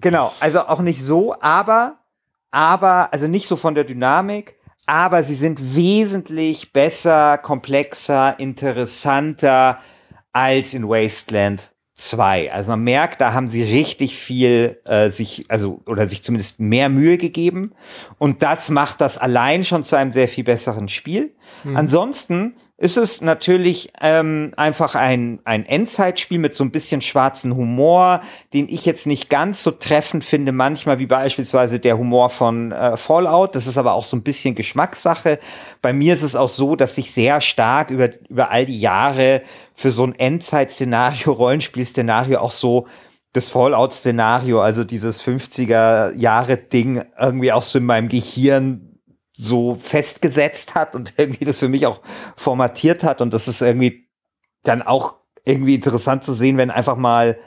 Genau, also auch nicht so, aber aber, also nicht so von der Dynamik, aber sie sind wesentlich besser, komplexer, interessanter als in Wasteland 2. Also man merkt, da haben sie richtig viel äh, sich, also oder sich zumindest mehr Mühe gegeben. Und das macht das allein schon zu einem sehr viel besseren Spiel. Mhm. Ansonsten ist es natürlich ähm, einfach ein, ein Endzeitspiel mit so ein bisschen schwarzen Humor, den ich jetzt nicht ganz so treffend finde, manchmal wie beispielsweise der Humor von äh, Fallout. Das ist aber auch so ein bisschen Geschmackssache. Bei mir ist es auch so, dass ich sehr stark über, über all die Jahre für so ein Endzeit-Szenario, Rollenspiel-Szenario auch so das Fallout-Szenario, also dieses 50er-Jahre-Ding irgendwie auch so in meinem Gehirn so festgesetzt hat und irgendwie das für mich auch formatiert hat. Und das ist irgendwie dann auch irgendwie interessant zu sehen, wenn einfach mal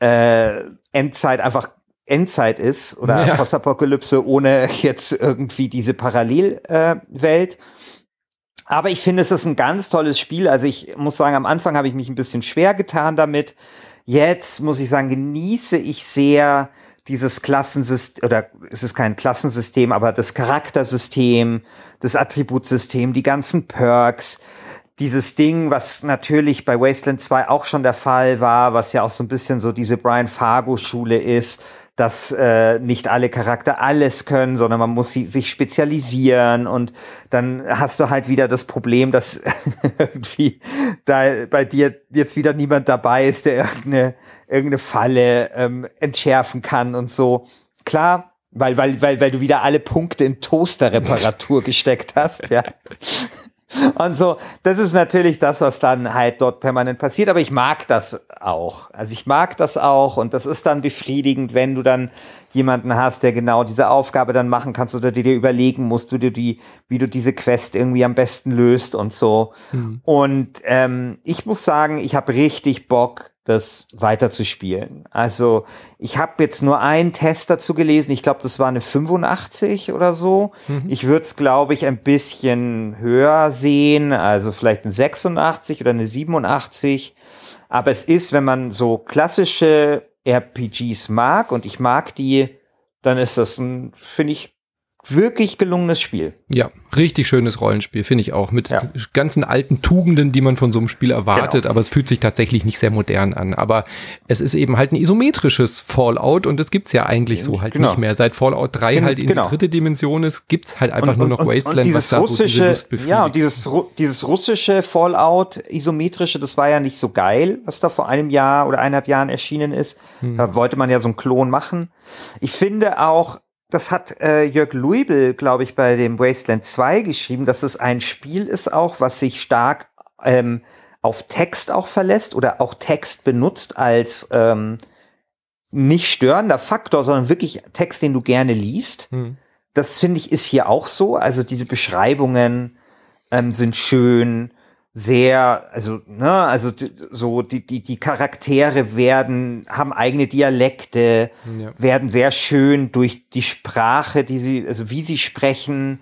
äh, Endzeit einfach Endzeit ist oder ja. Postapokalypse ohne jetzt irgendwie diese Parallelwelt. Äh, Aber ich finde, es ist ein ganz tolles Spiel. Also ich muss sagen, am Anfang habe ich mich ein bisschen schwer getan damit. Jetzt muss ich sagen, genieße ich sehr dieses Klassensystem, oder es ist kein Klassensystem, aber das Charaktersystem, das Attributsystem, die ganzen Perks, dieses Ding, was natürlich bei Wasteland 2 auch schon der Fall war, was ja auch so ein bisschen so diese Brian Fargo-Schule ist, dass äh, nicht alle Charakter alles können, sondern man muss sie, sich spezialisieren und dann hast du halt wieder das Problem, dass irgendwie da bei dir jetzt wieder niemand dabei ist, der irgendeine, irgendeine Falle ähm, entschärfen kann und so. Klar, weil, weil, weil, weil du wieder alle Punkte in Toasterreparatur gesteckt hast, ja. Und so, das ist natürlich das, was dann halt dort permanent passiert. Aber ich mag das auch. Also ich mag das auch und das ist dann befriedigend, wenn du dann jemanden hast, der genau diese Aufgabe dann machen kannst oder dir überlegen musst, wie du die, wie du diese Quest irgendwie am besten löst und so. Mhm. Und ähm, ich muss sagen, ich habe richtig Bock, das weiterzuspielen. Also ich habe jetzt nur einen Test dazu gelesen. Ich glaube, das war eine 85 oder so. Mhm. Ich würde es, glaube ich, ein bisschen höher sehen, also vielleicht eine 86 oder eine 87. Aber es ist, wenn man so klassische RPGs mag und ich mag die, dann ist das ein, finde ich, wirklich gelungenes Spiel. Ja, richtig schönes Rollenspiel, finde ich auch. Mit ja. ganzen alten Tugenden, die man von so einem Spiel erwartet, genau. aber es fühlt sich tatsächlich nicht sehr modern an. Aber es ist eben halt ein isometrisches Fallout und das gibt's ja eigentlich so halt genau. nicht mehr. Seit Fallout 3 Gen halt in genau. die dritte Dimension ist, gibt's halt einfach und, nur noch und, Wasteland, und was da russische, so Ja, und dieses, dieses russische Fallout, isometrische, das war ja nicht so geil, was da vor einem Jahr oder eineinhalb Jahren erschienen ist. Hm. Da wollte man ja so einen Klon machen. Ich finde auch, das hat äh, Jörg Luibel, glaube ich, bei dem Wasteland 2 geschrieben, dass es ein Spiel ist auch, was sich stark ähm, auf Text auch verlässt oder auch Text benutzt als ähm, nicht störender Faktor, sondern wirklich Text, den du gerne liest. Hm. Das finde ich ist hier auch so. Also diese Beschreibungen ähm, sind schön sehr, also, ne, also so die, die, die Charaktere werden, haben eigene Dialekte, ja. werden sehr schön durch die Sprache, die sie, also wie sie sprechen,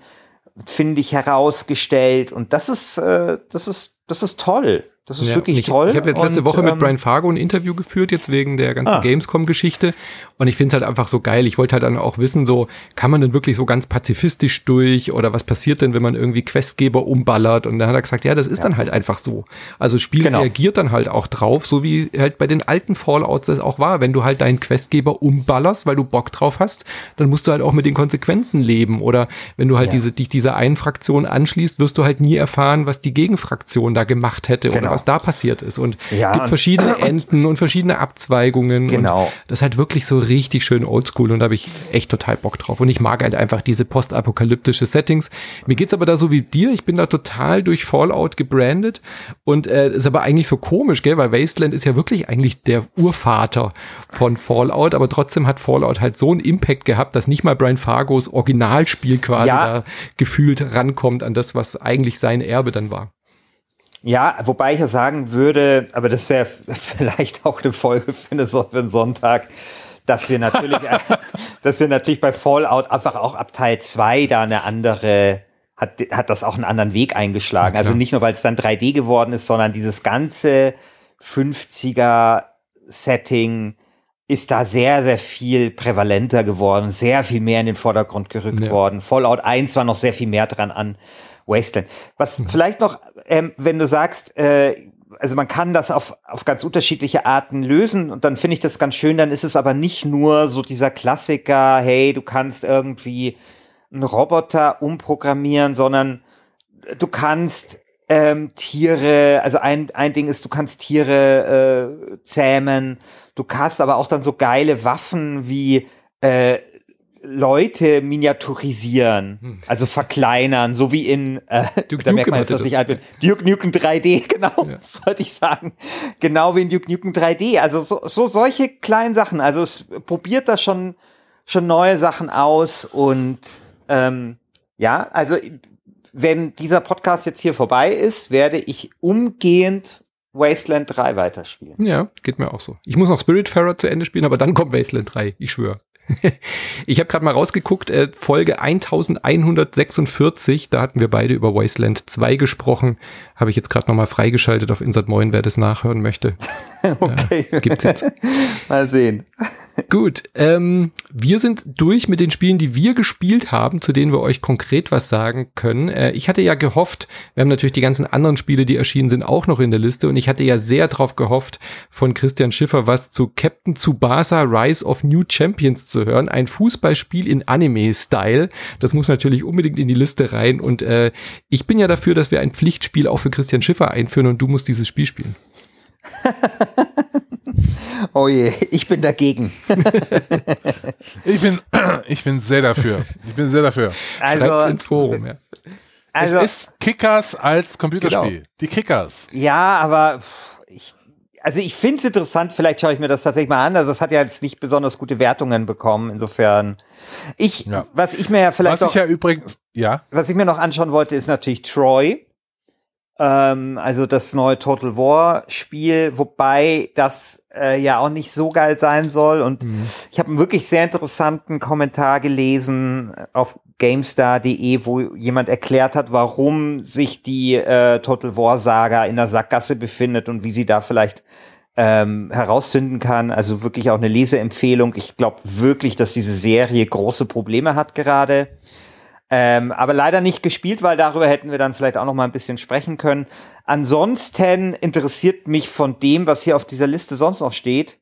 finde ich herausgestellt. Und das ist, äh, das ist, das ist toll. Das ist ja, wirklich ich, toll. Ich habe jetzt letzte und, Woche mit ähm, Brian Fargo ein Interview geführt, jetzt wegen der ganzen ah. Gamescom-Geschichte. Und ich finde es halt einfach so geil. Ich wollte halt dann auch wissen, so, kann man denn wirklich so ganz pazifistisch durch oder was passiert denn, wenn man irgendwie Questgeber umballert? Und dann hat er gesagt, ja, das ist ja. dann halt einfach so. Also Spiel genau. reagiert dann halt auch drauf, so wie halt bei den alten Fallouts das auch war. Wenn du halt deinen Questgeber umballerst, weil du Bock drauf hast, dann musst du halt auch mit den Konsequenzen leben. Oder wenn du halt ja. diese, dich dieser einen Fraktion anschließt, wirst du halt nie erfahren, was die Gegenfraktion da gemacht hätte genau. oder was da passiert ist. Und ja, gibt verschiedene Enden und verschiedene Abzweigungen. Genau. Und das ist halt wirklich so richtig schön oldschool und da habe ich echt total Bock drauf. Und ich mag halt einfach diese postapokalyptische Settings. Mir geht's aber da so wie dir. Ich bin da total durch Fallout gebrandet und äh, ist aber eigentlich so komisch, gell? Weil Wasteland ist ja wirklich eigentlich der Urvater von Fallout, aber trotzdem hat Fallout halt so einen Impact gehabt, dass nicht mal Brian Fargos Originalspiel quasi ja. da gefühlt rankommt an das, was eigentlich sein Erbe dann war. Ja, wobei ich ja sagen würde, aber das wäre vielleicht auch eine Folge für, eine, für einen Sonntag, dass wir natürlich, dass wir natürlich bei Fallout einfach auch ab Teil 2 da eine andere, hat, hat das auch einen anderen Weg eingeschlagen. Ja, also nicht nur, weil es dann 3D geworden ist, sondern dieses ganze 50er Setting ist da sehr, sehr viel prävalenter geworden, sehr viel mehr in den Vordergrund gerückt ja. worden. Fallout 1 war noch sehr viel mehr dran an Wasteland. Was mhm. vielleicht noch, ähm, wenn du sagst, äh, also man kann das auf, auf ganz unterschiedliche Arten lösen und dann finde ich das ganz schön, dann ist es aber nicht nur so dieser Klassiker, hey, du kannst irgendwie einen Roboter umprogrammieren, sondern du kannst ähm, Tiere, also ein, ein Ding ist, du kannst Tiere äh, zähmen, du hast aber auch dann so geile Waffen wie äh, Leute miniaturisieren, hm. also verkleinern, so wie in äh, Duke da merkt man jetzt, dass ich alt bin. Duke Nukem 3D, genau, ja. das wollte ich sagen. Genau wie in Duke Nukem 3D. Also so, so solche kleinen Sachen. Also es probiert da schon schon neue Sachen aus und ähm, ja, also wenn dieser Podcast jetzt hier vorbei ist, werde ich umgehend Wasteland 3 weiterspielen. Ja, geht mir auch so. Ich muss noch Spiritfarer zu Ende spielen, aber dann kommt Wasteland 3, ich schwöre. ich habe gerade mal rausgeguckt, äh, Folge 1146, da hatten wir beide über Wasteland 2 gesprochen. Habe ich jetzt gerade nochmal freigeschaltet auf Insert Moin, wer das nachhören möchte. okay. Äh, gibt's jetzt. mal sehen. Gut, ähm, wir sind durch mit den Spielen, die wir gespielt haben, zu denen wir euch konkret was sagen können. Äh, ich hatte ja gehofft, wir haben natürlich die ganzen anderen Spiele, die erschienen sind, auch noch in der Liste und ich hatte ja sehr drauf gehofft, von Christian Schiffer was zu Captain Tsubasa Rise of New Champions zu hören. Ein Fußballspiel in Anime-Style. Das muss natürlich unbedingt in die Liste rein und äh, ich bin ja dafür, dass wir ein Pflichtspiel auch für Christian Schiffer einführen und du musst dieses Spiel spielen. oh je, ich bin dagegen. ich bin, ich bin sehr dafür. Ich bin sehr dafür. Also ins Forum, ja. Also, es ist Kickers als Computerspiel. Genau. Die Kickers. Ja, aber ich, also ich finde es interessant. Vielleicht schaue ich mir das tatsächlich mal an. Also es hat ja jetzt nicht besonders gute Wertungen bekommen. Insofern, ich, ja. was ich mir ja vielleicht was ich ja übrigens, ja, was ich mir noch anschauen wollte, ist natürlich Troy. Ähm, also das neue Total War Spiel, wobei das äh, ja auch nicht so geil sein soll. Und mhm. ich habe einen wirklich sehr interessanten Kommentar gelesen auf GameStar.de, wo jemand erklärt hat, warum sich die äh, Total War Saga in der Sackgasse befindet und wie sie da vielleicht ähm, herausfinden kann. Also wirklich auch eine Leseempfehlung. Ich glaube wirklich, dass diese Serie große Probleme hat gerade. Ähm, aber leider nicht gespielt, weil darüber hätten wir dann vielleicht auch noch mal ein bisschen sprechen können. Ansonsten interessiert mich von dem, was hier auf dieser Liste sonst noch steht,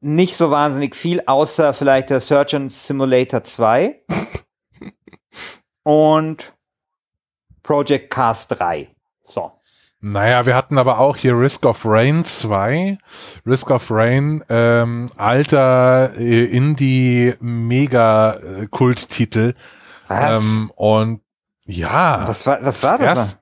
nicht so wahnsinnig viel, außer vielleicht der Surgeon Simulator 2 und Project Cast 3. So. Naja, wir hatten aber auch hier Risk of Rain 2. Risk of Rain, ähm, alter äh, Indie-Mega-Kulttitel. Äh, was? Ähm, und ja. Was war, was war das?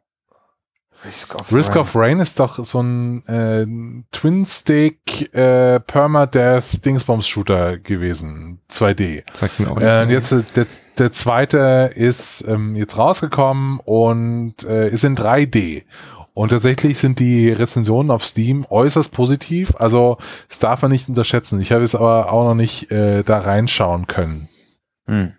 Risk of, Risk Rain. of Rain ist doch so ein äh, Twin-Stick äh, Permadeath Dingsbombs-Shooter gewesen. 2D. Sagt mir auch äh, jetzt äh, der, der zweite ist ähm, jetzt rausgekommen und äh, ist in 3D. Und tatsächlich sind die Rezensionen auf Steam äußerst positiv. Also das darf man nicht unterschätzen. Ich habe es aber auch noch nicht äh, da reinschauen können. Hm.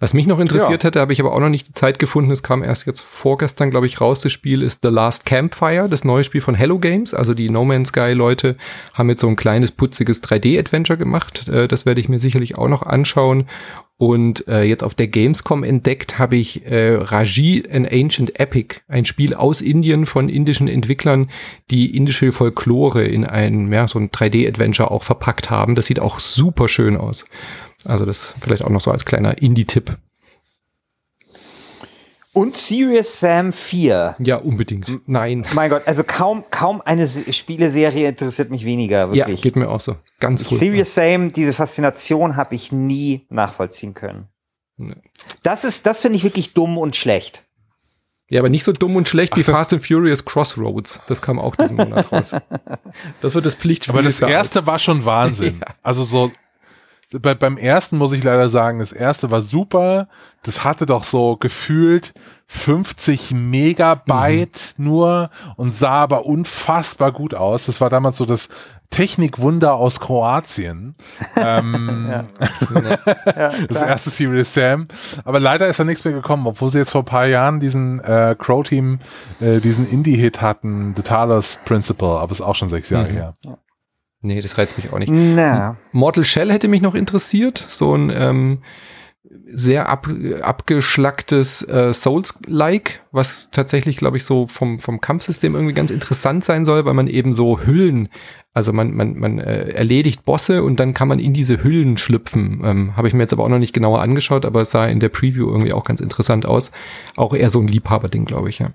Was mich noch interessiert ja. hätte, habe ich aber auch noch nicht die Zeit gefunden. Es kam erst jetzt vorgestern, glaube ich, raus. Das Spiel ist The Last Campfire, das neue Spiel von Hello Games. Also die No Man's Sky Leute haben jetzt so ein kleines putziges 3D-Adventure gemacht. Äh, das werde ich mir sicherlich auch noch anschauen. Und äh, jetzt auf der Gamescom entdeckt habe ich äh, Raji an Ancient Epic, ein Spiel aus Indien von indischen Entwicklern, die indische Folklore in ein, ja, so ein 3D-Adventure auch verpackt haben. Das sieht auch super schön aus. Also das vielleicht auch noch so als kleiner Indie-Tipp. Und Serious Sam 4. Ja, unbedingt. Nein. Mein Gott, also kaum, kaum eine Spieleserie interessiert mich weniger, wirklich. Ja, geht mir auch so. Ganz cool. Serious Sam, diese Faszination habe ich nie nachvollziehen können. Nee. Das ist, das finde ich wirklich dumm und schlecht. Ja, aber nicht so dumm und schlecht Ach, wie Fast and Furious Crossroads. Das kam auch diesen Monat raus. Das wird das Pflichtspiel. Aber das erste war schon Wahnsinn. ja. Also so bei, beim ersten muss ich leider sagen, das erste war super. Das hatte doch so gefühlt 50 Megabyte mhm. nur und sah aber unfassbar gut aus. Das war damals so das Technikwunder aus Kroatien. ähm, ja. ja, das erste Serious Sam. Aber leider ist da nichts mehr gekommen, obwohl sie jetzt vor ein paar Jahren diesen äh, Crow-Team, äh, diesen Indie-Hit hatten, The Talos Principle, aber ist auch schon sechs Jahre mhm. her. Nee, das reizt mich auch nicht. Na. Mortal Shell hätte mich noch interessiert. So ein ähm, sehr ab, abgeschlacktes äh, Souls-like, was tatsächlich, glaube ich, so vom, vom Kampfsystem irgendwie ganz interessant sein soll, weil man eben so Hüllen, also man, man, man äh, erledigt Bosse und dann kann man in diese Hüllen schlüpfen. Ähm, Habe ich mir jetzt aber auch noch nicht genauer angeschaut, aber es sah in der Preview irgendwie auch ganz interessant aus. Auch eher so ein Liebhaber-Ding, glaube ich, ja.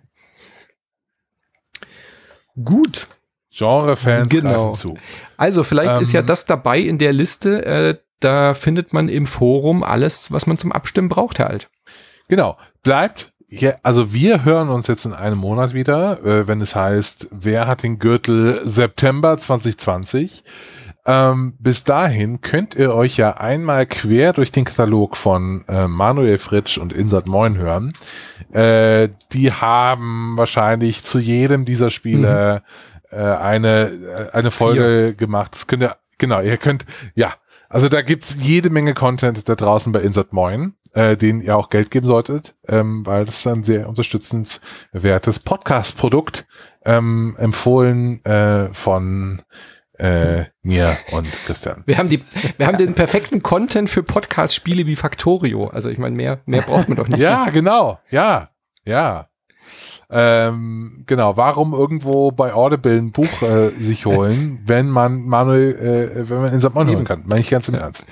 Gut, Genre-Fans genau. zu. Also vielleicht ähm, ist ja ähm, das dabei in der Liste. Äh, da findet man im Forum alles, was man zum Abstimmen braucht, Herr Alt. Genau. Bleibt hier, also wir hören uns jetzt in einem Monat wieder, äh, wenn es heißt, wer hat den Gürtel September 2020. Ähm, bis dahin könnt ihr euch ja einmal quer durch den Katalog von äh, Manuel Fritsch und Insat Moin hören. Äh, die haben wahrscheinlich zu jedem dieser Spiele mhm äh, eine, äh, eine Folge Vier. gemacht. Das könnt ihr, genau, ihr könnt, ja, Also da gibt's jede Menge Content da draußen bei Insert Moin, äh, den ihr auch Geld geben solltet, ähm, weil das ist ein sehr unterstützenswertes Podcast-Produkt, ähm, empfohlen äh, von äh, mir und Christian. Wir haben die, wir haben den perfekten Content für Podcast-Spiele wie Factorio. Also ich meine, mehr, mehr braucht man doch nicht. Ja, genau. Ja, ja. Ähm, genau, warum irgendwo bei Audible ein Buch äh, sich holen, wenn man Manuel, äh, wenn man in St. Manuel kann? Meine ich ganz im Ernst.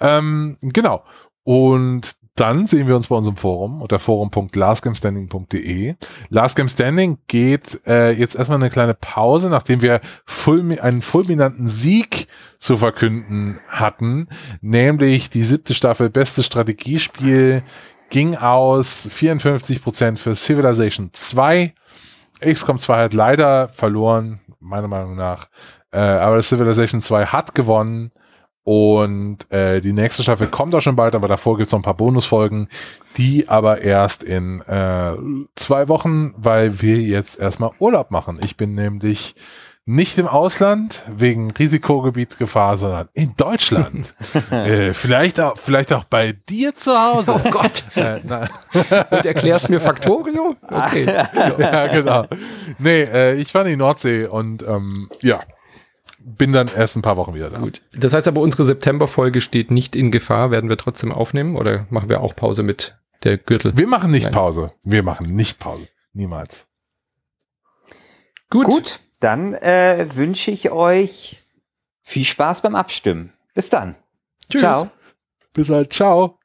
Ähm, genau. Und dann sehen wir uns bei unserem Forum unter forum.lastgamestanding.de. Last Game Standing geht äh, jetzt erstmal eine kleine Pause, nachdem wir fulmi einen fulminanten Sieg zu verkünden hatten, nämlich die siebte Staffel Bestes Strategiespiel ging aus 54% für Civilization 2. XCOM 2 hat leider verloren, meiner Meinung nach. Äh, aber Civilization 2 hat gewonnen. Und äh, die nächste Staffel kommt auch schon bald, aber davor gibt's noch ein paar Bonusfolgen, die aber erst in äh, zwei Wochen, weil wir jetzt erstmal Urlaub machen. Ich bin nämlich nicht im Ausland wegen Risikogebietsgefahr, sondern in Deutschland. äh, vielleicht, auch, vielleicht auch bei dir zu Hause. Oh Gott. Äh, Und erklärst mir Factorio? Okay. ja, genau. Nee, äh, ich war in die Nordsee und ähm, ja, bin dann erst ein paar Wochen wieder da. Gut. Das heißt aber, unsere September-Folge steht nicht in Gefahr. Werden wir trotzdem aufnehmen oder machen wir auch Pause mit der Gürtel? Wir machen nicht Nein. Pause. Wir machen nicht Pause. Niemals. Gut. Gut, dann äh, wünsche ich euch viel Spaß beim Abstimmen. Bis dann. Tschüss. Ciao. Bis halt. Ciao.